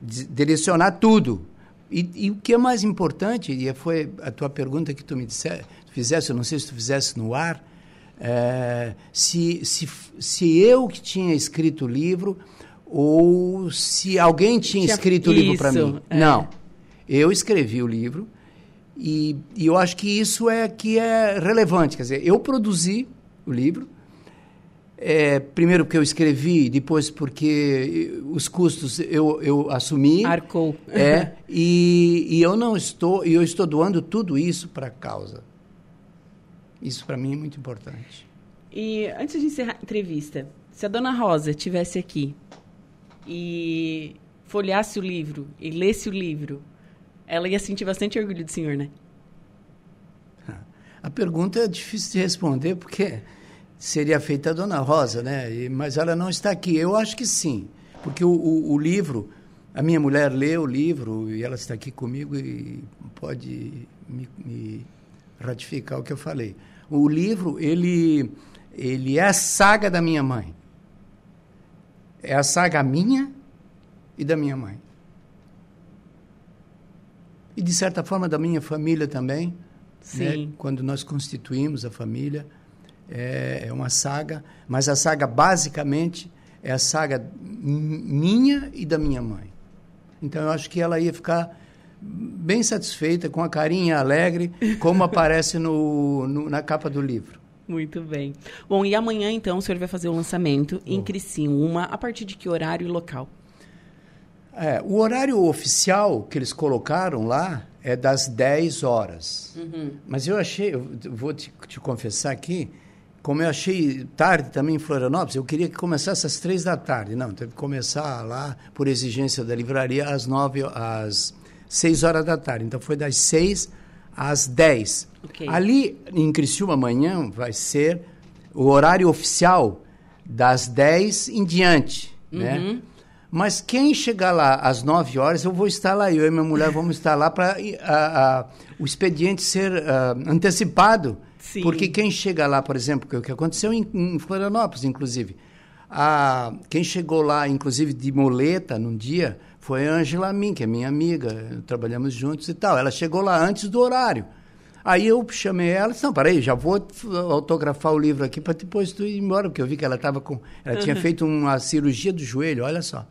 direcionar tudo. E, e, o que é mais importante, e foi a tua pergunta que tu me disse, fizesse, eu não sei se tu fizesse no ar, é, se, se, se eu que tinha escrito o livro ou se alguém tinha, tinha escrito o livro para mim. É. Não. Eu escrevi o livro e, e, eu acho que isso é que é relevante. Quer dizer, eu produzi o livro, é, primeiro porque eu escrevi, depois porque os custos eu, eu assumi. Arcou. É, [LAUGHS] e, e eu não estou, eu estou doando tudo isso para a causa. Isso para mim é muito importante. E antes de encerrar a entrevista, se a dona Rosa estivesse aqui, e folhasse o livro e lesse o livro, ela ia sentir bastante orgulho do senhor, né? [LAUGHS] A pergunta é difícil de responder porque seria feita a Dona Rosa, né? E, mas ela não está aqui. Eu acho que sim, porque o, o, o, livro, a minha mulher leu o livro e ela está aqui comigo e pode me, me ratificar o que eu falei. O livro, ele, ele é a saga da minha mãe. É a saga minha e da minha mãe. E, de certa forma, da minha família também. Né? Sim. Né? Quando nós constituímos a família, é, é uma saga, mas a saga, basicamente, é a saga minha e da minha mãe. Então, eu acho que ela ia ficar bem satisfeita, com a carinha alegre, como [LAUGHS] aparece no, no, na capa do livro. Muito bem. Bom, e amanhã, então, o senhor vai fazer o lançamento oh. em Criciúma. A partir de que horário e local? É, o horário oficial que eles colocaram lá é das 10 horas. Uhum. Mas eu achei, eu vou te, te, confessar aqui, como eu achei tarde também em Florianópolis, eu queria que começasse às 3 da tarde. Não, teve que começar lá, por exigência da livraria, às 9, às 6 horas da tarde. Então foi das 6 às 10. Okay. Ali em Criciúma amanhã vai ser o horário oficial das 10 em diante, né? uhum. né? Mas quem chegar lá às 9 horas, eu vou estar lá, eu e minha mulher vamos estar lá para o expediente ser uh, antecipado. Sim. Porque quem chega lá, por exemplo, que é o que aconteceu em, em Florianópolis, inclusive, a, quem chegou lá, inclusive de moleta, num dia, foi a Angela Min, que é minha amiga, trabalhamos juntos e tal. Ela chegou lá antes do horário. Aí eu chamei ela e disse, não, peraí, já vou autografar o livro aqui para depois tu ir embora, porque eu vi que ela estava com. Ela tinha feito uma cirurgia do joelho, olha só.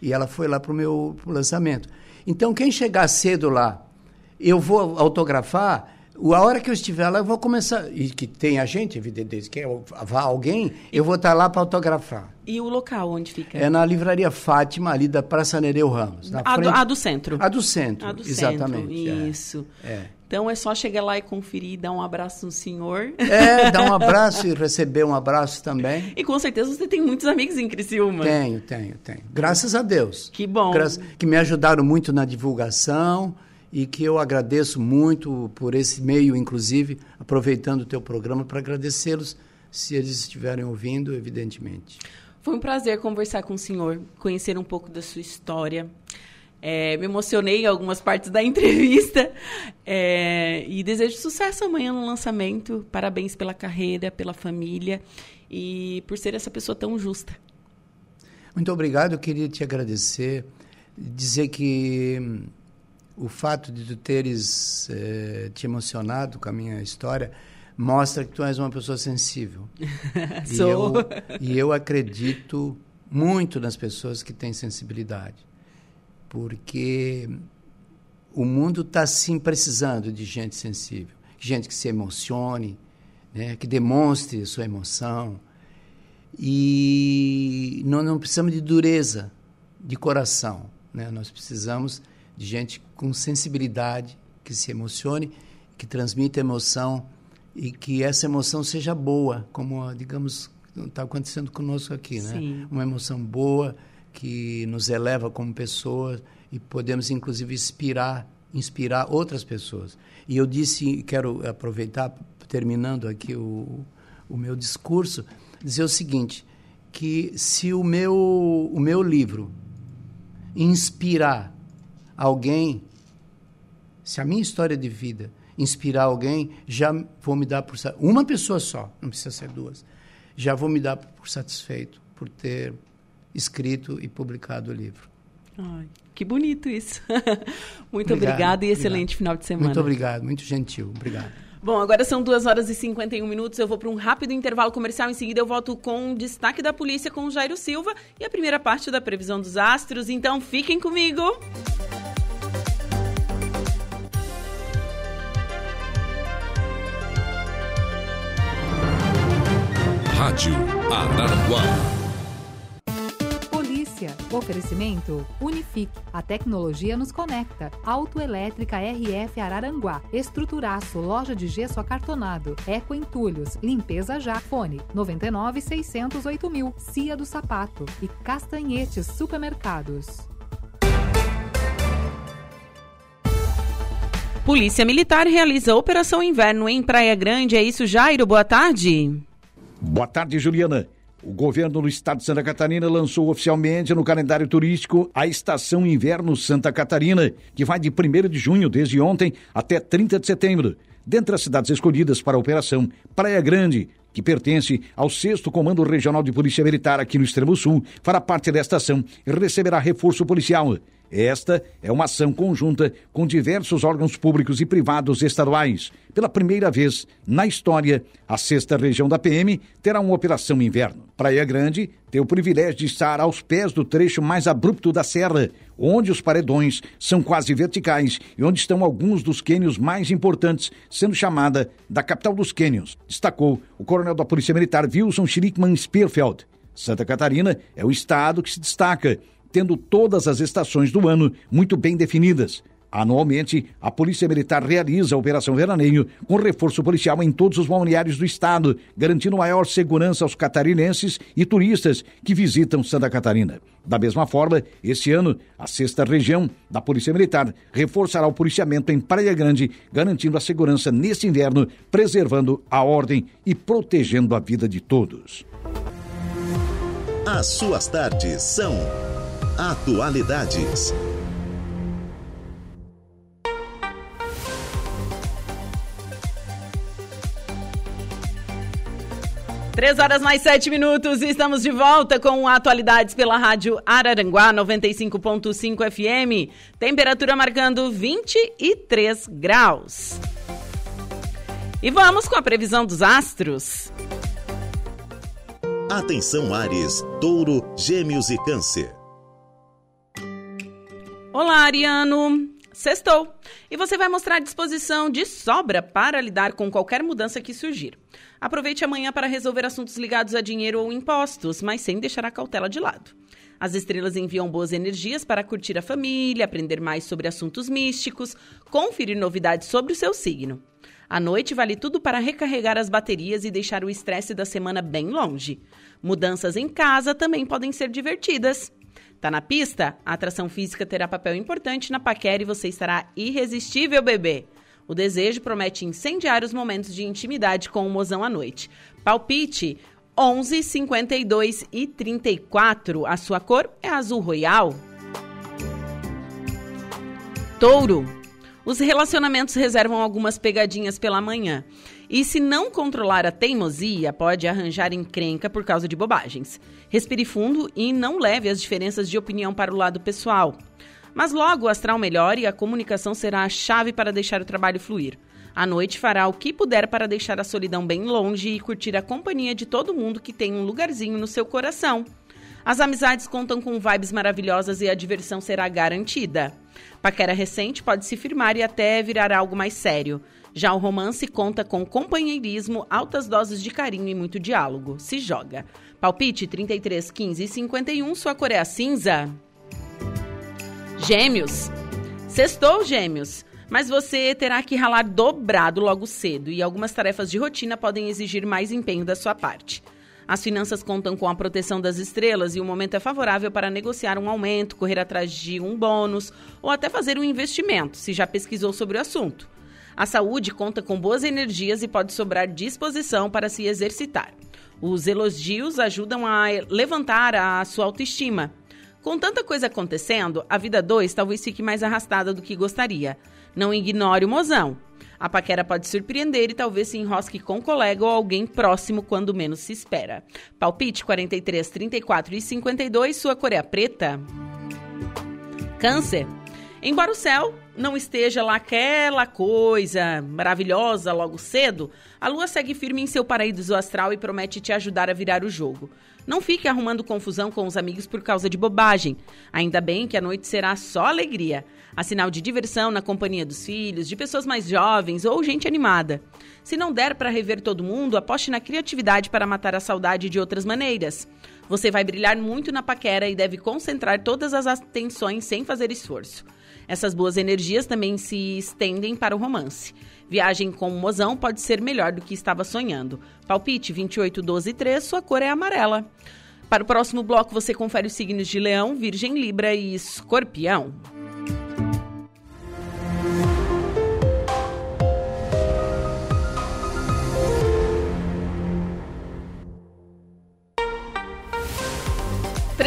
E ela foi lá para o meu pro lançamento. Então, quem chegar cedo lá, eu vou autografar, a hora que eu estiver lá, eu vou começar. E que tem a gente, evidentemente, que vá alguém, eu vou estar lá para autografar. E o local onde fica? É na Livraria Fátima, ali da Praça Nereu Ramos. a, frente... do, a, do, centro. A do centro, a do exatamente. Centro, é. isso. É. Então é só chegar lá e conferir, dar um abraço no senhor. É, dar um [LAUGHS] abraço e receber um abraço também. E com certeza você tem muitos amigos em Criciúma. Tenho, tenho, tenho. Graças a Deus. Que bom. Graças, que me ajudaram muito na divulgação e que eu agradeço muito por esse meio, inclusive, aproveitando o teu programa para agradecê-los, se eles estiverem ouvindo, evidentemente. Foi um prazer conversar com o senhor, conhecer um pouco da sua história. É, me emocionei em algumas partes da [LAUGHS] entrevista é, e desejo sucesso amanhã no lançamento. Parabéns pela carreira, pela família e por ser essa pessoa tão justa. Muito obrigado, eu queria te agradecer, dizer que o fato de tu teres eh, te emocionado com a minha história mostra que tu és uma pessoa sensível. [LAUGHS] Sou. E eu, e eu acredito muito nas pessoas que têm sensibilidade, porque o mundo está sim precisando de gente sensível, gente que se emocione, né, que demonstre sua emoção. E não, não precisamos de dureza de coração, né? nós precisamos de gente com sensibilidade, que se emocione, que transmita emoção e que essa emoção seja boa, como, digamos, está acontecendo conosco aqui, né? Sim. Uma emoção boa que nos eleva como pessoas e podemos, inclusive, inspirar, inspirar outras pessoas. E eu disse, quero aproveitar, terminando aqui o, o meu discurso, dizer o seguinte, que se o meu, o meu livro inspirar alguém, se a minha história de vida inspirar alguém, já vou me dar por uma pessoa só, não precisa ser duas, já vou me dar por satisfeito por ter escrito e publicado o livro. Ai, que bonito isso. [LAUGHS] muito obrigado, obrigado e excelente obrigado. final de semana. Muito obrigado, muito gentil. Obrigado. Bom, agora são 2 horas e 51 minutos. Eu vou para um rápido intervalo comercial. Em seguida, eu volto com o destaque da polícia com o Jairo Silva e a primeira parte da previsão dos astros. Então, fiquem comigo. Rádio Araranguá. Polícia. Oferecimento Unifique. A tecnologia nos conecta. Autoelétrica RF Araranguá. Estruturaço. Loja de gesso acartonado. Eco Entulhos. Limpeza já. Fone 99 608 mil. Cia do Sapato. E Castanhetes Supermercados. Polícia Militar realiza Operação Inverno em Praia Grande. É isso, Jairo? Boa tarde. Boa tarde, Juliana. O governo do estado de Santa Catarina lançou oficialmente no calendário turístico a Estação Inverno Santa Catarina, que vai de 1 de junho, desde ontem, até 30 de setembro. Dentre as cidades escolhidas para a operação, Praia Grande, que pertence ao 6 Comando Regional de Polícia Militar aqui no Extremo Sul, fará parte desta ação e receberá reforço policial. Esta é uma ação conjunta com diversos órgãos públicos e privados estaduais. Pela primeira vez na história, a sexta região da PM terá uma operação inverno. Praia Grande tem o privilégio de estar aos pés do trecho mais abrupto da serra, onde os paredões são quase verticais e onde estão alguns dos quênios mais importantes, sendo chamada da capital dos quênios, destacou o coronel da Polícia Militar Wilson Schlickman Speerfeld. Santa Catarina é o estado que se destaca tendo todas as estações do ano muito bem definidas. Anualmente, a Polícia Militar realiza a Operação Veraneio com reforço policial em todos os balneários do estado, garantindo maior segurança aos catarinenses e turistas que visitam Santa Catarina. Da mesma forma, este ano, a sexta região da Polícia Militar reforçará o policiamento em Praia Grande, garantindo a segurança neste inverno, preservando a ordem e protegendo a vida de todos. As suas tardes são Atualidades. Três horas mais sete minutos, estamos de volta com atualidades pela rádio Araranguá 95.5 FM. Temperatura marcando 23 graus. E vamos com a previsão dos astros. Atenção Ares, Touro, Gêmeos e Câncer. Olá, Ariano. Sextou. E você vai mostrar disposição de sobra para lidar com qualquer mudança que surgir. Aproveite amanhã para resolver assuntos ligados a dinheiro ou impostos, mas sem deixar a cautela de lado. As estrelas enviam boas energias para curtir a família, aprender mais sobre assuntos místicos, conferir novidades sobre o seu signo. À noite vale tudo para recarregar as baterias e deixar o estresse da semana bem longe. Mudanças em casa também podem ser divertidas. Tá na pista? A atração física terá papel importante na paquera e você estará irresistível, bebê. O desejo promete incendiar os momentos de intimidade com o mozão à noite. Palpite 11, 52 e 34. A sua cor é azul royal. Touro. Os relacionamentos reservam algumas pegadinhas pela manhã. E se não controlar a teimosia, pode arranjar encrenca por causa de bobagens. Respire fundo e não leve as diferenças de opinião para o lado pessoal. Mas logo o astral melhora e a comunicação será a chave para deixar o trabalho fluir. À noite fará o que puder para deixar a solidão bem longe e curtir a companhia de todo mundo que tem um lugarzinho no seu coração. As amizades contam com vibes maravilhosas e a diversão será garantida. Paquera recente pode se firmar e até virar algo mais sério. Já o romance conta com companheirismo, altas doses de carinho e muito diálogo. Se joga. Palpite 33, 15 e 51, sua cor é a cinza. Gêmeos. Sextou, gêmeos. Mas você terá que ralar dobrado logo cedo e algumas tarefas de rotina podem exigir mais empenho da sua parte. As finanças contam com a proteção das estrelas e o momento é favorável para negociar um aumento, correr atrás de um bônus ou até fazer um investimento, se já pesquisou sobre o assunto. A saúde conta com boas energias e pode sobrar disposição para se exercitar. Os elogios ajudam a levantar a sua autoestima. Com tanta coisa acontecendo, a vida 2 talvez fique mais arrastada do que gostaria. Não ignore o mozão. A paquera pode surpreender e talvez se enrosque com um colega ou alguém próximo quando menos se espera. Palpite 43, 34 e 52, sua cor é preta. Câncer. Embora o céu não esteja lá aquela coisa maravilhosa logo cedo, a lua segue firme em seu paraíso astral e promete te ajudar a virar o jogo. Não fique arrumando confusão com os amigos por causa de bobagem. Ainda bem que a noite será só alegria. A sinal de diversão na companhia dos filhos, de pessoas mais jovens ou gente animada. Se não der para rever todo mundo, aposte na criatividade para matar a saudade de outras maneiras. Você vai brilhar muito na paquera e deve concentrar todas as atenções sem fazer esforço. Essas boas energias também se estendem para o romance. Viagem com o mozão pode ser melhor do que estava sonhando. Palpite 28, 12 3, sua cor é amarela. Para o próximo bloco, você confere os signos de Leão, Virgem, Libra e Escorpião.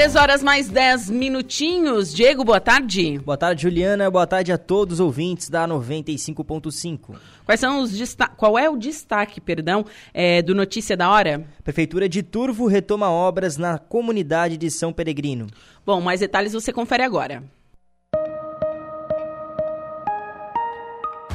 Três horas mais dez minutinhos. Diego, boa tarde. Boa tarde, Juliana. Boa tarde a todos os ouvintes da 95.5. Quais são os Qual é o destaque, perdão, é, do Notícia da Hora? Prefeitura de Turvo retoma obras na comunidade de São Peregrino. Bom, mais detalhes você confere agora.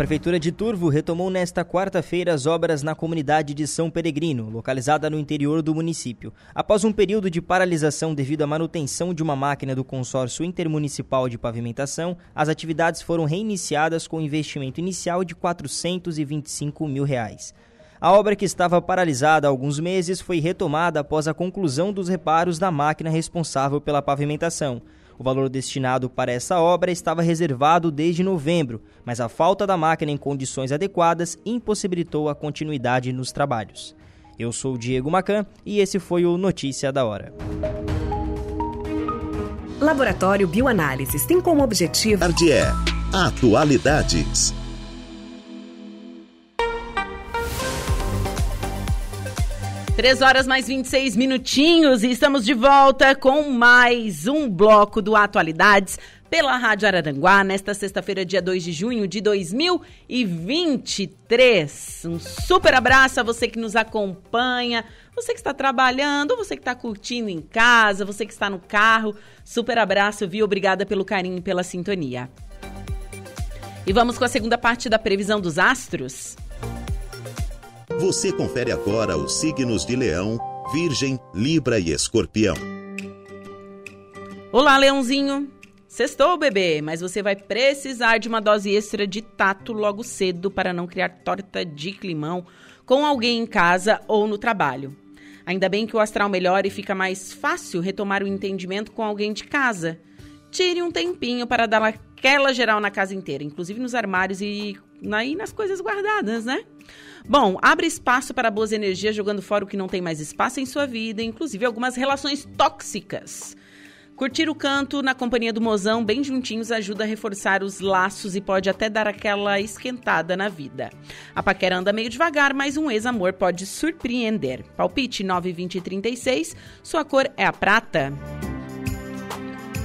Prefeitura de Turvo retomou nesta quarta-feira as obras na comunidade de São Peregrino, localizada no interior do município. Após um período de paralisação devido à manutenção de uma máquina do consórcio intermunicipal de pavimentação, as atividades foram reiniciadas com investimento inicial de 425 mil reais. A obra que estava paralisada há alguns meses foi retomada após a conclusão dos reparos da máquina responsável pela pavimentação. O valor destinado para essa obra estava reservado desde novembro, mas a falta da máquina em condições adequadas impossibilitou a continuidade nos trabalhos. Eu sou o Diego Macan e esse foi o Notícia da Hora. Laboratório Bioanálises tem como objetivo. Tardier. Atualidades. Três horas mais 26 minutinhos e estamos de volta com mais um bloco do Atualidades pela Rádio Araranguá, nesta sexta-feira, dia 2 de junho de 2023. Um super abraço a você que nos acompanha, você que está trabalhando, você que está curtindo em casa, você que está no carro. Super abraço, viu? Obrigada pelo carinho e pela sintonia. E vamos com a segunda parte da previsão dos astros. Você confere agora os signos de Leão, Virgem, Libra e Escorpião. Olá, Leãozinho. Sextou, bebê, mas você vai precisar de uma dose extra de tato logo cedo para não criar torta de climão com alguém em casa ou no trabalho. Ainda bem que o astral melhora e fica mais fácil retomar o entendimento com alguém de casa. Tire um tempinho para dar aquela geral na casa inteira, inclusive nos armários e aí nas coisas guardadas, né? Bom, abre espaço para boas energias, jogando fora o que não tem mais espaço em sua vida, inclusive algumas relações tóxicas. Curtir o canto na companhia do mozão, bem juntinhos, ajuda a reforçar os laços e pode até dar aquela esquentada na vida. A paquera anda meio devagar, mas um ex-amor pode surpreender. Palpite 9, 20 e 36, sua cor é a prata.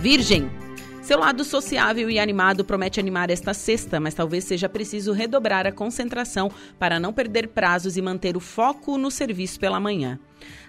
Virgem. Seu lado sociável e animado promete animar esta sexta, mas talvez seja preciso redobrar a concentração para não perder prazos e manter o foco no serviço pela manhã.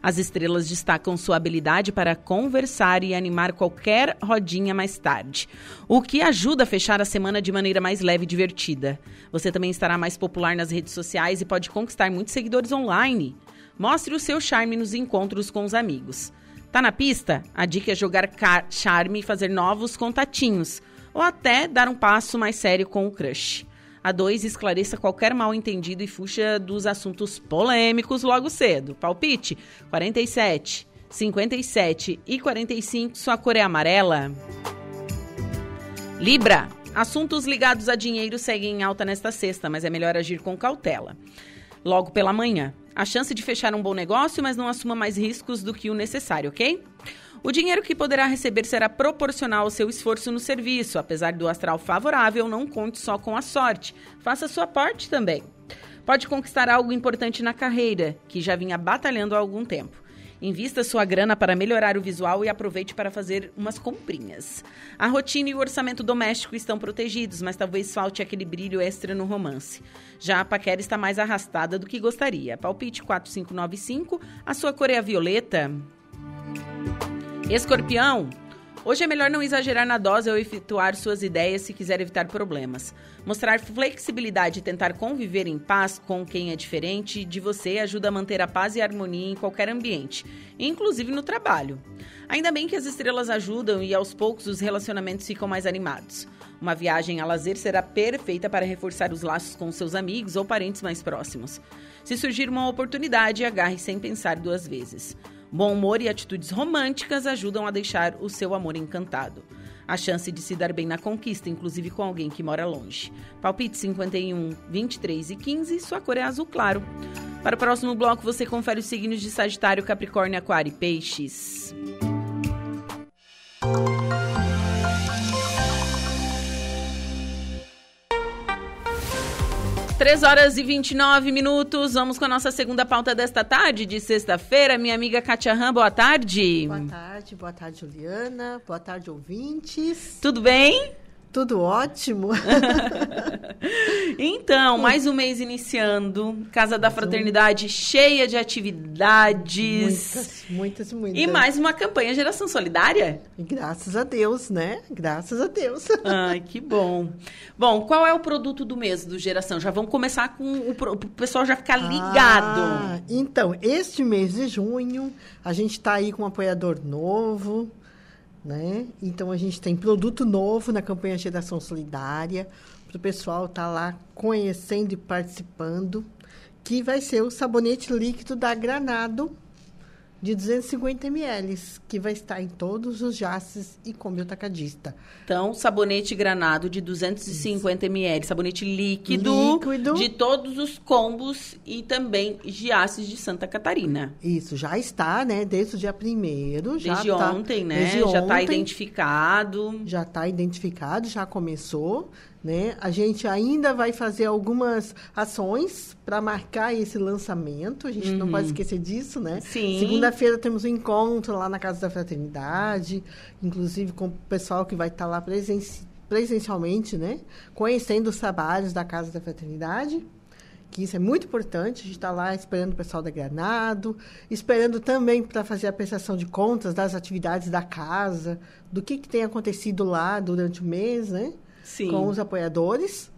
As estrelas destacam sua habilidade para conversar e animar qualquer rodinha mais tarde, o que ajuda a fechar a semana de maneira mais leve e divertida. Você também estará mais popular nas redes sociais e pode conquistar muitos seguidores online. Mostre o seu charme nos encontros com os amigos. Tá na pista? A dica é jogar charme e fazer novos contatinhos, ou até dar um passo mais sério com o crush. A 2 esclareça qualquer mal entendido e fuja dos assuntos polêmicos logo cedo. Palpite: 47, 57 e 45. Sua cor é amarela. Libra. Assuntos ligados a dinheiro seguem em alta nesta sexta, mas é melhor agir com cautela. Logo pela manhã a chance de fechar um bom negócio, mas não assuma mais riscos do que o necessário, ok? O dinheiro que poderá receber será proporcional ao seu esforço no serviço. Apesar do astral favorável, não conte só com a sorte. Faça sua parte também. Pode conquistar algo importante na carreira, que já vinha batalhando há algum tempo. Invista sua grana para melhorar o visual e aproveite para fazer umas comprinhas. A rotina e o orçamento doméstico estão protegidos, mas talvez falte aquele brilho extra no romance. Já a paquera está mais arrastada do que gostaria. Palpite 4595, a sua cor é a violeta. Escorpião, Hoje é melhor não exagerar na dose ou efetuar suas ideias se quiser evitar problemas. Mostrar flexibilidade e tentar conviver em paz com quem é diferente de você ajuda a manter a paz e a harmonia em qualquer ambiente, inclusive no trabalho. Ainda bem que as estrelas ajudam e aos poucos os relacionamentos ficam mais animados. Uma viagem a lazer será perfeita para reforçar os laços com seus amigos ou parentes mais próximos. Se surgir uma oportunidade, agarre sem pensar duas vezes. Bom humor e atitudes românticas ajudam a deixar o seu amor encantado. A chance de se dar bem na conquista, inclusive com alguém que mora longe. Palpite 51, 23 e 15, sua cor é azul claro. Para o próximo bloco, você confere os signos de Sagitário, Capricórnio, Aquário e Peixes. 3 horas e 29 minutos. Vamos com a nossa segunda pauta desta tarde, de sexta-feira. Minha amiga Katia Ram, boa tarde. Boa tarde, boa tarde, Juliana. Boa tarde, ouvintes. Tudo bem? Tudo ótimo. [LAUGHS] então, mais um mês iniciando. Casa da Fraternidade cheia de atividades. Muitas, muitas, muitas. E mais uma campanha Geração Solidária. Graças a Deus, né? Graças a Deus. [LAUGHS] Ai, que bom. Bom, qual é o produto do mês do Geração? Já vamos começar com o, o pessoal já ficar ligado. Ah, então, este mês de junho, a gente está aí com um apoiador novo. Né? Então a gente tem produto novo na campanha Geração Solidária para o pessoal estar tá lá conhecendo e participando, que vai ser o sabonete líquido da Granado de 250 ml, que vai estar em todos os jaces e como atacadista. Então, sabonete granado de 250 Isso. ml, sabonete líquido, líquido, de todos os combos e também jaces de Santa Catarina. Isso, já está, né? Desde o dia primeiro. Desde tá, ontem, né? Desde já está identificado. Já está identificado, já começou Né? A gente ainda vai fazer algumas ações para marcar esse lançamento. A gente uhum. não pode esquecer disso, né? Sim. Segunda-feira temos um encontro lá na Casa da Fraternidade, inclusive com o pessoal que vai estar lá presenci presencialmente, né? Conhecendo os trabalhos da Casa da Fraternidade que isso é muito importante. A gente está lá esperando o pessoal da Granado, esperando também para fazer a prestação de contas das atividades da casa, do que, que tem acontecido lá durante o mês, né? Sim. Com os apoiadores.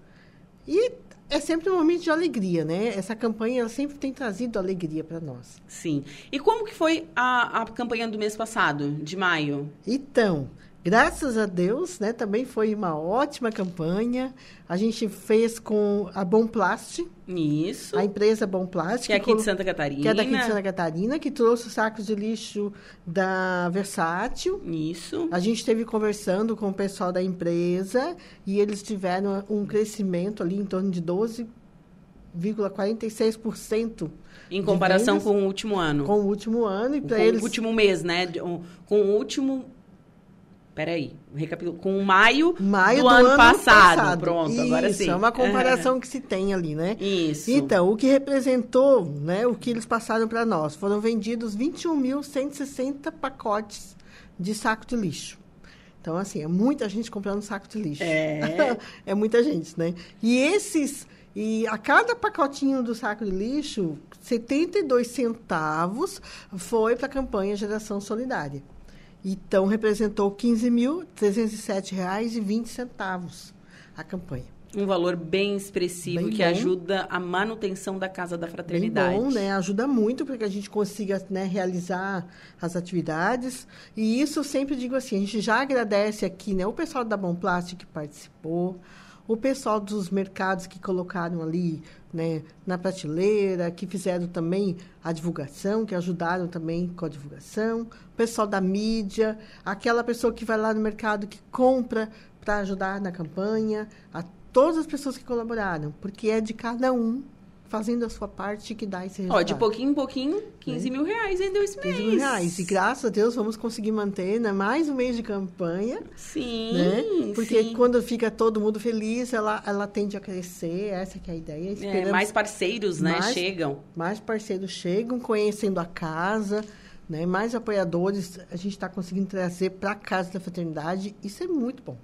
E é sempre um momento de alegria, né? Essa campanha ela sempre tem trazido alegria para nós. Sim. E como que foi a, a campanha do mês passado, de maio? Então, Graças a Deus, né? Também foi uma ótima campanha. A gente fez com a Bomplast. Isso. A empresa Bomplast. Que é aqui de Santa Catarina. Que é daqui de Santa Catarina, que trouxe os sacos de lixo da Versátil. Isso. A gente esteve conversando com o pessoal da empresa e eles tiveram um crescimento ali em torno de 12,46%. Em comparação com o último ano. Com o último ano. E com eles... o último mês, né? Com o último Peraí, recapitulo. Com maio, maio do, do ano, ano passado. passado. Pronto, Isso, agora sim. é uma comparação que se tem ali, né? Isso. Então, o que representou, né, o que eles passaram para nós? Foram vendidos 21.160 pacotes de saco de lixo. Então, assim, é muita gente comprando saco de lixo. É. [LAUGHS] é muita gente, né? E esses... E a cada pacotinho do saco de lixo, 72 centavos foi para a campanha Geração Solidária. Então, representou R$ 15.307,20 a campanha. Um valor bem expressivo bem que bom. ajuda a manutenção da Casa da Fraternidade. Bem bom, né? Ajuda muito para que a gente consiga né, realizar as atividades. E isso eu sempre digo assim, a gente já agradece aqui, né? O pessoal da Bom Plástico que participou, o pessoal dos mercados que colocaram ali né, na prateleira, que fizeram também a divulgação, que ajudaram também com a divulgação, o pessoal da mídia, aquela pessoa que vai lá no mercado que compra para ajudar na campanha, a todas as pessoas que colaboraram, porque é de cada um fazendo a sua parte que dá esse resultado. Ó, de pouquinho em pouquinho, 15 mil reais rendeu esse mês. 15 mil reais. E graças a Deus vamos conseguir manter né, mais um mês de campanha. Sim, né? Porque sim. quando fica todo mundo feliz, ela, ela tende a crescer. Essa é a ideia. É, mais parceiros, né, mais, chegam. Mais parceiros chegam, conhecendo a casa. Né? Mais apoiadores a gente está conseguindo trazer para a Casa da Fraternidade. Isso é muito bom.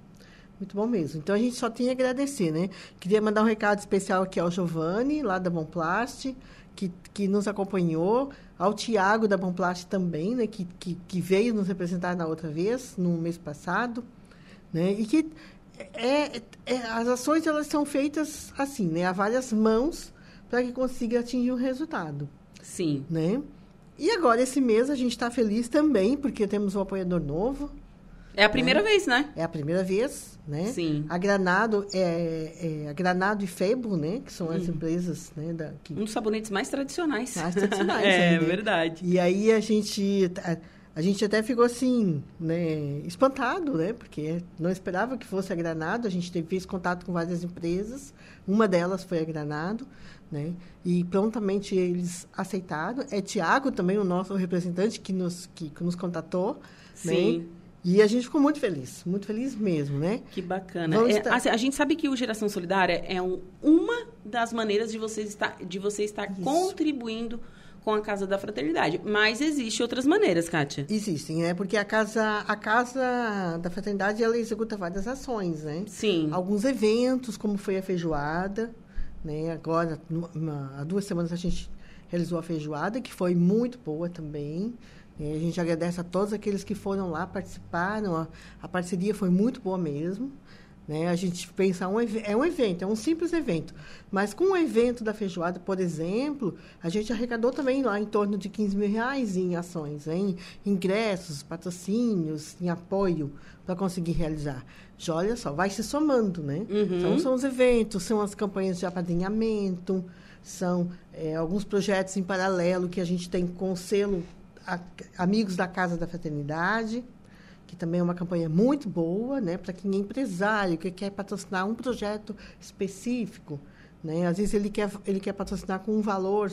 Muito bom mesmo. Então a gente só tem a agradecer, né? Queria mandar um recado especial aqui ao Giovanni, lá da Bomplast, que, que nos acompanhou, ao Tiago da Bomplast também, né? Que, que, que, veio nos representar na outra vez, no mês passado, né? E que é, é, as ações elas são feitas assim, né? A várias mãos para que consiga atingir um resultado. Sim. Né? E agora, esse mês, a gente está feliz também, porque temos um apoiador novo, é a primeira né? vez, né? É a primeira vez, né? Sim. A Granado, é, é a Granado e Febo, né? Que são as hum. empresas, né? Da, que... Um dos sabonetes mais tradicionais. Mais tradicionais, [LAUGHS] É, né? verdade. E aí a gente... A, a gente até ficou assim, né, espantado, né? Porque não esperava que fosse a Granado. A gente teve, fez contato com várias empresas. Uma delas foi a Granado, né? E prontamente eles aceitaram. É Tiago também, o nosso representante, que nos, que, que nos contatou. Sim. Né? E a gente ficou muito feliz, muito feliz mesmo, né? Que bacana. É, estar... assim, a gente sabe que o Geração Solidária é um, uma das maneiras de você estar, de você estar contribuindo com a Casa da Fraternidade. Mas existem outras maneiras, Kátia? Existem, né? Porque a Casa, a casa da Fraternidade, ela executa várias ações, né? Sim. Alguns eventos, como foi a feijoada, né? Agora, uma, há duas semanas a gente realizou a feijoada, que foi muito boa também. E a gente agradece a todos aqueles que foram lá, participaram. A, a parceria foi muito boa mesmo. Né? A gente pensa, um, é um evento, é um simples evento. Mas com o evento da feijoada, por exemplo, a gente arrecadou também lá em torno de 15 mil reais em ações, em ingressos, patrocínios, em apoio para conseguir realizar. Já olha só, vai se somando, né? Uhum. Então, são os eventos, são as campanhas de apadrinhamento, são é, alguns projetos em paralelo que a gente tem com o selo Amigos da Casa da Fraternidade, que também é uma campanha muito boa, né, para quem é empresário, que quer patrocinar um projeto específico, né? Às vezes ele quer ele quer patrocinar com um valor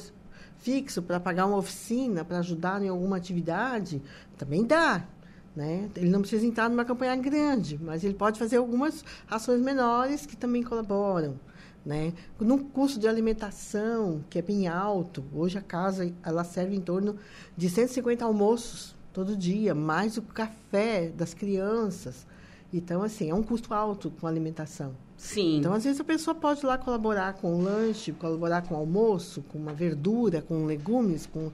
fixo para pagar uma oficina, para ajudar em alguma atividade, também dá, Né? Ele não precisa entrar numa campanha grande, mas ele pode fazer algumas ações menores que também colaboram. Né? No custo de alimentação, que é bem alto, hoje a casa ela serve em torno de 150 almoços todo dia, mais o café das crianças. Então, assim, é um custo alto com alimentação. Sim. Então, às vezes, a pessoa pode lá colaborar com o lanche, colaborar com o almoço, com uma verdura, com legumes, com...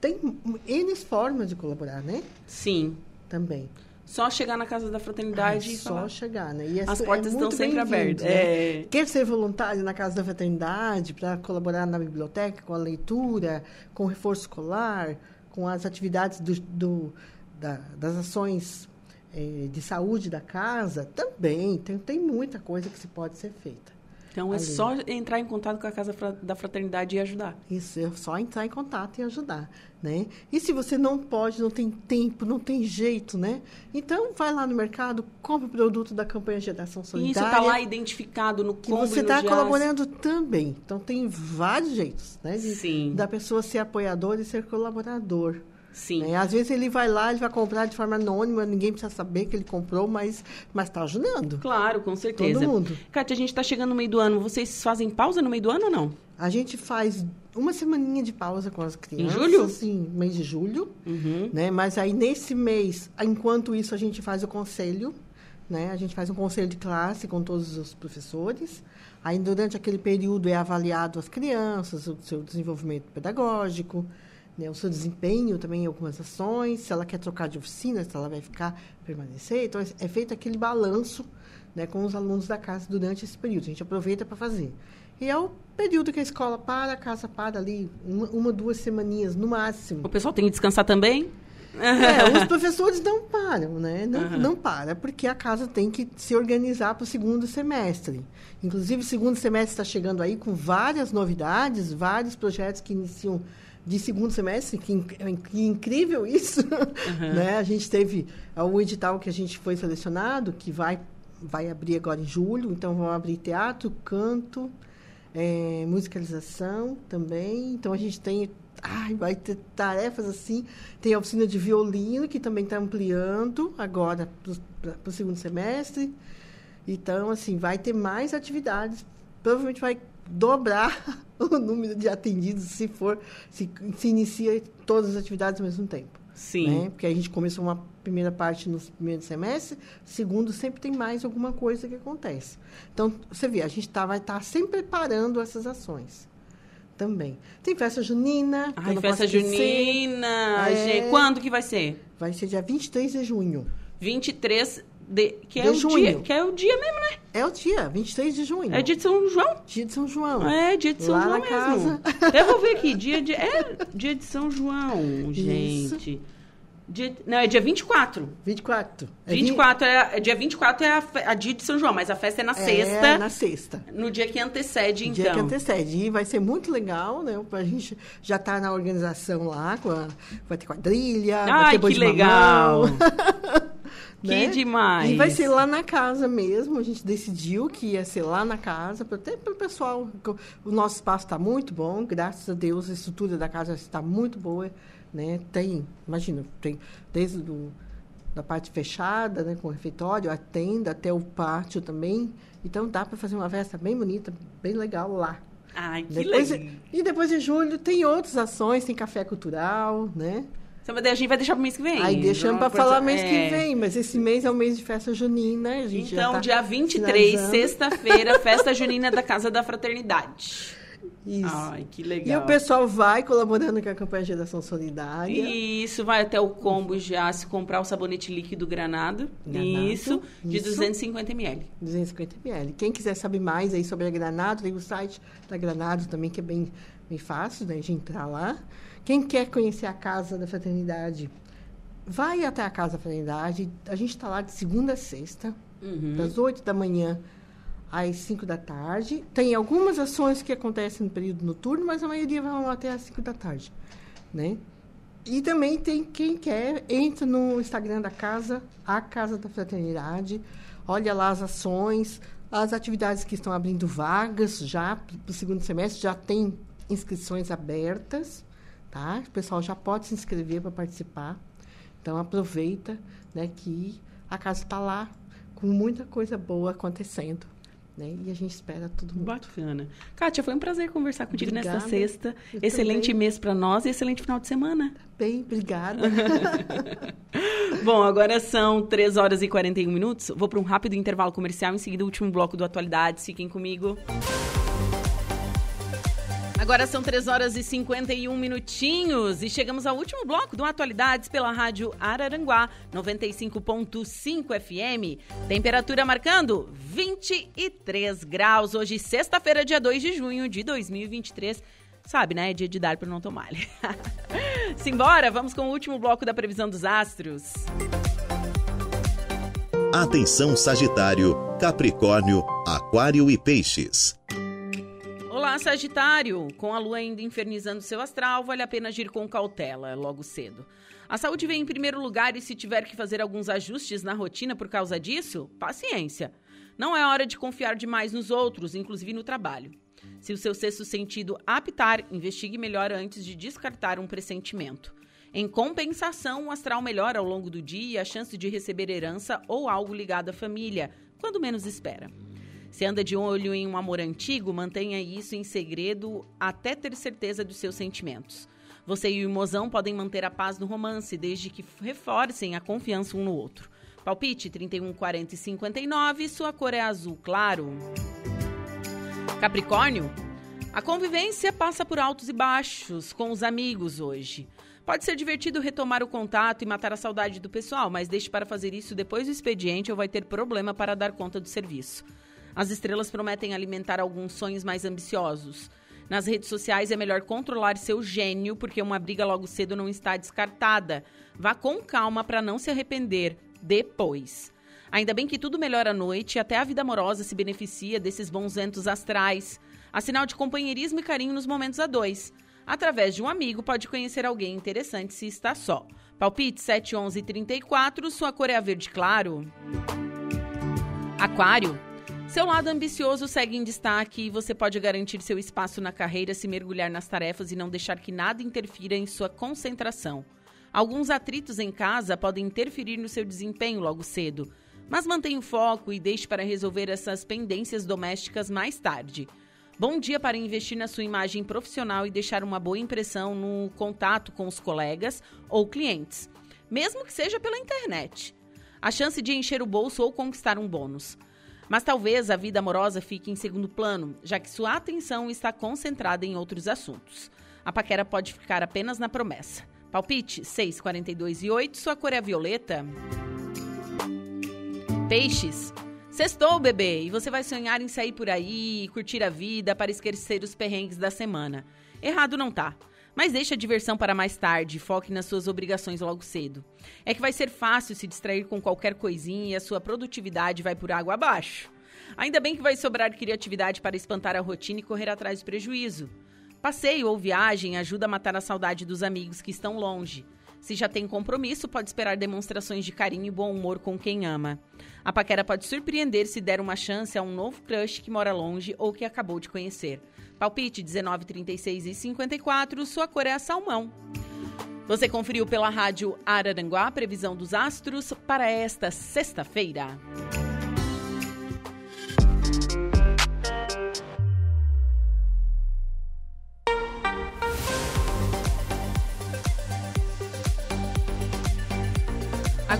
Tem N formas de colaborar, né? Sim. Também. Só chegar na casa da fraternidade e só falar. chegar, né? E As é portas estão muito sempre abertas. Né? É. Quer ser voluntário na casa da fraternidade para colaborar na biblioteca com a leitura, com o reforço escolar, com as atividades do, do- da- das ações eh, de saúde da casa, também tem, tem muita coisa que se pode ser feita. Então é Ali. só entrar em contato com a casa da fraternidade e ajudar. Isso, é só entrar em contato e ajudar, né? E se você não pode, não tem tempo, não tem jeito, né? Então, vai lá no mercado, compra o produto da campanha Geração isso Solidária. está lá identificado no que você está colaborando também. Então, tem vários jeitos, né? De, Sim. Da pessoa ser apoiador e ser colaborador. Sim. né? Às vezes ele vai lá, ele vai comprar de forma anônima, ninguém precisa saber que ele comprou, mas está ajudando. Claro, com certeza. Todo mundo. Kátia, a gente está chegando no meio do ano. Vocês fazem pausa no meio do ano ou não? A gente faz uma semaninha de pausa com as crianças. julho? Sim, mês de julho. Uhum. Né? Mas aí, nesse mês, enquanto isso, a gente faz o conselho. Né? A gente faz um conselho de classe com todos os professores. Aí, durante aquele período, é avaliado as crianças, o seu desenvolvimento pedagógico, né? o seu desempenho também em algumas ações, se ela quer trocar de oficina, se ela vai ficar, permanecer. Então, é feito aquele balanço né, com os alunos da casa durante esse período. A gente aproveita para fazer. E é o período que a escola para, a casa para ali, uma, uma duas semaninhas no máximo. O pessoal tem que descansar também? É, [LAUGHS] os professores não param, né? Não, Aham. não para, porque a casa tem que se organizar para o segundo semestre. Inclusive, o segundo semestre está chegando aí com várias novidades, vários projetos que iniciam de segundo semestre, que, que incrível isso! né? A gente teve ah, o edital que a gente foi selecionado, que vai, vai abrir agora em julho, então vão abrir teatro, canto, é, musicalização também. Então a gente tem. Ai, vai ter tarefas assim. Tem a oficina de violino, que também está ampliando agora para o segundo semestre. Então, assim, vai ter mais atividades. Provavelmente vai dobrar [LAUGHS] o número de atendidos se for, se, se inicia todas as atividades ao mesmo tempo. Sim. Né? Porque a gente começou uma primeira parte no primeiro semestre, segundo sempre tem mais alguma coisa que acontece. Então, você vê, a gente tá, vai estar sempre preparando essas ações também. Tem festa junina. Ai, festa junina. É. gente. Quando que vai ser? Vai ser dia 23 de junho. 23 de... Que é De o junho. dia. Que é o dia mesmo, né? É o dia, 23 de junho. É dia de São João. Dia de São João. É, dia de São Lá João na mesmo. casa. Vou ver aqui. Dia de... É, dia de São João, [LAUGHS] gente. Dia... Não, é dia 24. 24. É 24 é, é dia 24 é a, a dia de São João, mas a festa é na vi- sexta, É, na sexta. no dia que antecede, então. Dia que antecede. E vai ser muito legal, né? A gente já está na organização lá, a- vai ter quadrilha, vai Ai, ter boi que legal! mamão. [LAUGHS] que né? demais! E vai ser lá na casa mesmo. A gente decidiu que ia ser lá na casa, até para o pessoal. O nosso espaço está muito bom, graças a Deus, a estrutura da casa está muito boa. Né? Tem, imagina, tem desde do, da parte fechada, né, com o refeitório, a tenda, até o pátio também. Então dá para fazer uma festa bem bonita, bem legal lá. Ai, que Depois, legal! e depois de julho tem outras ações, tem café cultural, né? Então, daí a gente vai deixar pro mês que vem. Aí deixamos para falar por- mês é. que vem, mas esse mês é o mês de festa junina. A gente já Então, tá dia 23, finalizando. sexta-feira, festa junina da Casa da Fraternidade. Isso. Ai, que e legal. o pessoal vai colaborando com a campanha Geração Solidária. E isso vai até o combo já se comprar o sabonete líquido granado. Granado, isso, de isso. 250 ml. 250 ml. Quem quiser saber mais aí sobre a Granado, tem o site da Granado também, que é bem, bem fácil né, de entrar lá. Quem quer conhecer a Casa da Fraternidade, vai até a Casa da Fraternidade. A gente está lá de segunda a sexta, Uhum. das 8 da manhã às 5 da tarde. Tem algumas ações que acontecem no período noturno, mas a maioria vão até às 5 da tarde. Né? E também tem quem quer, entra no Instagram da casa, a Casa da Fraternidade, olha lá as ações, as atividades que estão abrindo vagas já para o segundo semestre, já tem inscrições abertas, tá? O pessoal já pode se inscrever para participar. Então aproveita né, que a casa está lá com muita coisa boa acontecendo. Né? E a gente espera tudo muito. Bacana. Kátia, foi um prazer conversar contigo Obrigada. nesta sexta. Eu excelente também. mês para nós e excelente final de semana. Bem, obrigada. [LAUGHS] Bom, agora são 3 horas e 41 minutos. Vou para um rápido intervalo comercial, em seguida o último bloco do Atualidades. Fiquem comigo. Agora são 3 horas e 51 minutinhos e chegamos ao último bloco do Atualidades pela Rádio Araranguá 95.5 FM. Temperatura marcando 23 graus. Hoje, sexta-feira, dia 2 de junho de 2023. Sabe, né? É dia de dar para não tomar. [LAUGHS] Simbora, vamos com o último bloco da previsão dos astros. Atenção Sagitário, Capricórnio, Aquário e Peixes. Olá, Sagitário! Com a lua ainda infernizando seu astral, vale a pena agir com cautela logo cedo. A saúde vem em primeiro lugar e se tiver que fazer alguns ajustes na rotina por causa disso, paciência. Não é hora de confiar demais nos outros, inclusive no trabalho. Se o seu sexto sentido apitar, investigue melhor antes de descartar um pressentimento. Em compensação, o astral melhora ao longo do dia e a chance de receber herança ou algo ligado à família, quando menos espera. Se anda de olho em um amor antigo, mantenha isso em segredo até ter certeza dos seus sentimentos. Você e o mozão podem manter a paz no romance, desde que reforcem a confiança um no outro. Palpite 31, 40 e 59, sua cor é azul claro. Capricórnio, a convivência passa por altos e baixos com os amigos hoje. Pode ser divertido retomar o contato e matar a saudade do pessoal, mas deixe para fazer isso depois do expediente ou vai ter problema para dar conta do serviço. As estrelas prometem alimentar alguns sonhos mais ambiciosos. Nas redes sociais é melhor controlar seu gênio, porque uma briga logo cedo não está descartada. Vá com calma para não se arrepender depois. Ainda bem que tudo melhora à noite e até a vida amorosa se beneficia desses bons ventos astrais. Há sinal de companheirismo e carinho nos momentos a dois. Através de um amigo, pode conhecer alguém interessante se está só. Palpite 7, 11 e 34, sua cor é a verde claro. Aquário. Seu lado ambicioso segue em destaque e você pode garantir seu espaço na carreira se mergulhar nas tarefas e não deixar que nada interfira em sua concentração. Alguns atritos em casa podem interferir no seu desempenho logo cedo, mas mantenha o foco e deixe para resolver essas pendências domésticas mais tarde. Bom dia para investir na sua imagem profissional e deixar uma boa impressão no contato com os colegas ou clientes, mesmo que seja pela internet. A chance de encher o bolso ou conquistar um bônus. Mas talvez a vida amorosa fique em segundo plano, já que sua atenção está concentrada em outros assuntos. A paquera pode ficar apenas na promessa. Palpite 6, 42 e 8, sua cor é violeta. Peixes. Sextou, bebê, e você vai sonhar em sair por aí, curtir a vida para esquecer os perrengues da semana. Errado não tá. Mas deixe a diversão para mais tarde, foque nas suas obrigações logo cedo. É que vai ser fácil se distrair com qualquer coisinha e a sua produtividade vai por água abaixo. Ainda bem que vai sobrar criatividade para espantar a rotina e correr atrás do prejuízo. Passeio ou viagem ajuda a matar a saudade dos amigos que estão longe. Se já tem compromisso, pode esperar demonstrações de carinho e bom humor com quem ama. A paquera pode surpreender se der uma chance a um novo crush que mora longe ou que acabou de conhecer. Palpite 19, 36 e 54, sua cor é a salmão. Você conferiu pela rádio Araranguá a previsão dos astros para esta sexta-feira.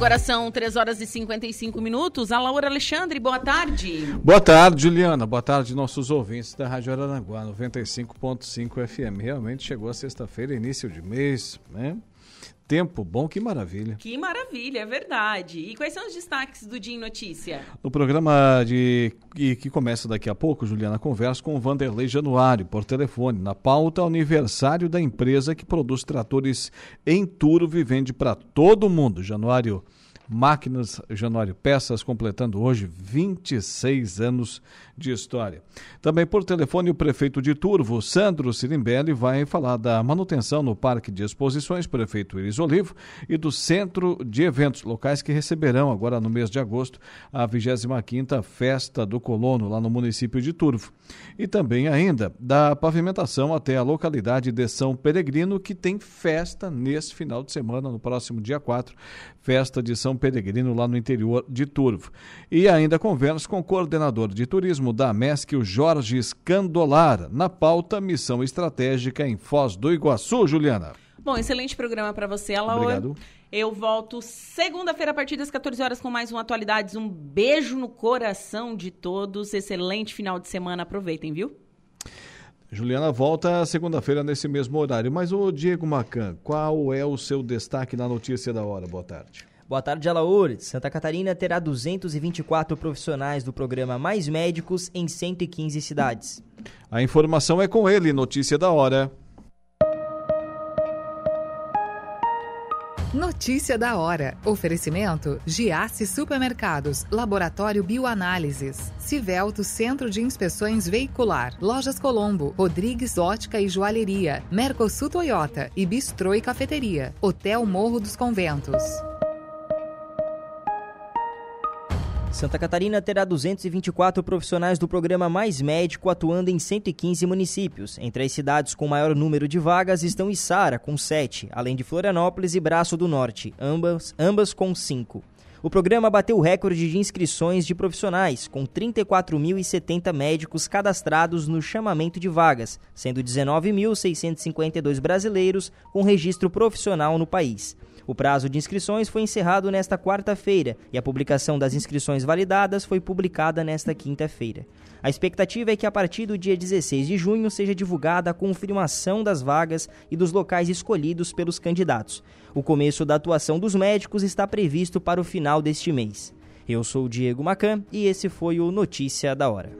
Agora são 3 horas e 55 minutos. A Laura Alexandre, boa tarde. Boa tarde, Juliana. Boa tarde, nossos ouvintes da Rádio Araranguá, 95.5 FM. Realmente chegou a sexta-feira, início de mês, né? Tempo bom, que maravilha. Que maravilha, é verdade. E quais são os destaques do Dia em Notícia? No programa de que, começa daqui a pouco, Juliana, conversa com o Vanderlei Januário por telefone. Na pauta, aniversário da empresa que produz tratores em Turvo e vende para todo mundo. Januário Máquinas Januário Peças, completando hoje 26 anos de história. Também por telefone, o prefeito de Turvo, Sandro Sirimbelli, vai falar da manutenção no Parque de Exposições, prefeito Iris Olivo, e do Centro de Eventos, locais que receberão agora no mês de agosto a 25ª Festa do Colono, lá no município de Turvo. E também ainda da pavimentação até a localidade de São Peregrino, que tem festa nesse final de semana, no próximo dia 4, festa de São Peregrino lá no interior de Turvo. E ainda conversa com o coordenador de turismo da MESC, o Jorge Escandolar, na pauta Missão Estratégica em Foz do Iguaçu, Juliana. Bom, excelente programa para você, Alaor. Obrigado. Eu volto segunda-feira a partir das 14 horas com mais um Atualidades. Um beijo no coração de todos. Excelente final de semana. Aproveitem, viu? Juliana volta segunda-feira nesse mesmo horário. Mas o Diego Macan, qual é o seu destaque na notícia da hora? Boa tarde. Boa tarde, Alaor. Santa Catarina terá 224 profissionais do programa Mais Médicos em 115 cidades. A informação é com ele, notícia da hora. Notícia da hora. Oferecimento: Giasse Supermercados, Laboratório Bioanálises, Civelto Centro de Inspeções Veicular, Lojas Colombo, Rodrigues Ótica e Joalheria, Mercosul Toyota e Bistrô e Cafeteria, Hotel Morro dos Conventos. Santa Catarina terá 224 profissionais do programa Mais Médico atuando em 115 municípios. Entre as cidades com maior número de vagas estão Içara, com 7, além de Florianópolis e Braço do Norte, ambas, ambas com 5. O programa bateu o recorde de inscrições de profissionais, com 34.070 médicos cadastrados no chamamento de vagas, sendo 19.652 brasileiros com registro profissional no país. O prazo de inscrições foi encerrado nesta quarta-feira e a publicação das inscrições validadas foi publicada nesta quinta-feira. A expectativa é que a partir do dia 16 de junho seja divulgada a confirmação das vagas e dos locais escolhidos pelos candidatos. O começo da atuação dos médicos está previsto para o final deste mês. Eu sou o Diego Macan e esse foi o Notícia da Hora.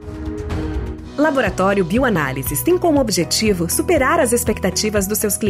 Laboratório Bioanálises tem como objetivo superar as expectativas dos seus clientes.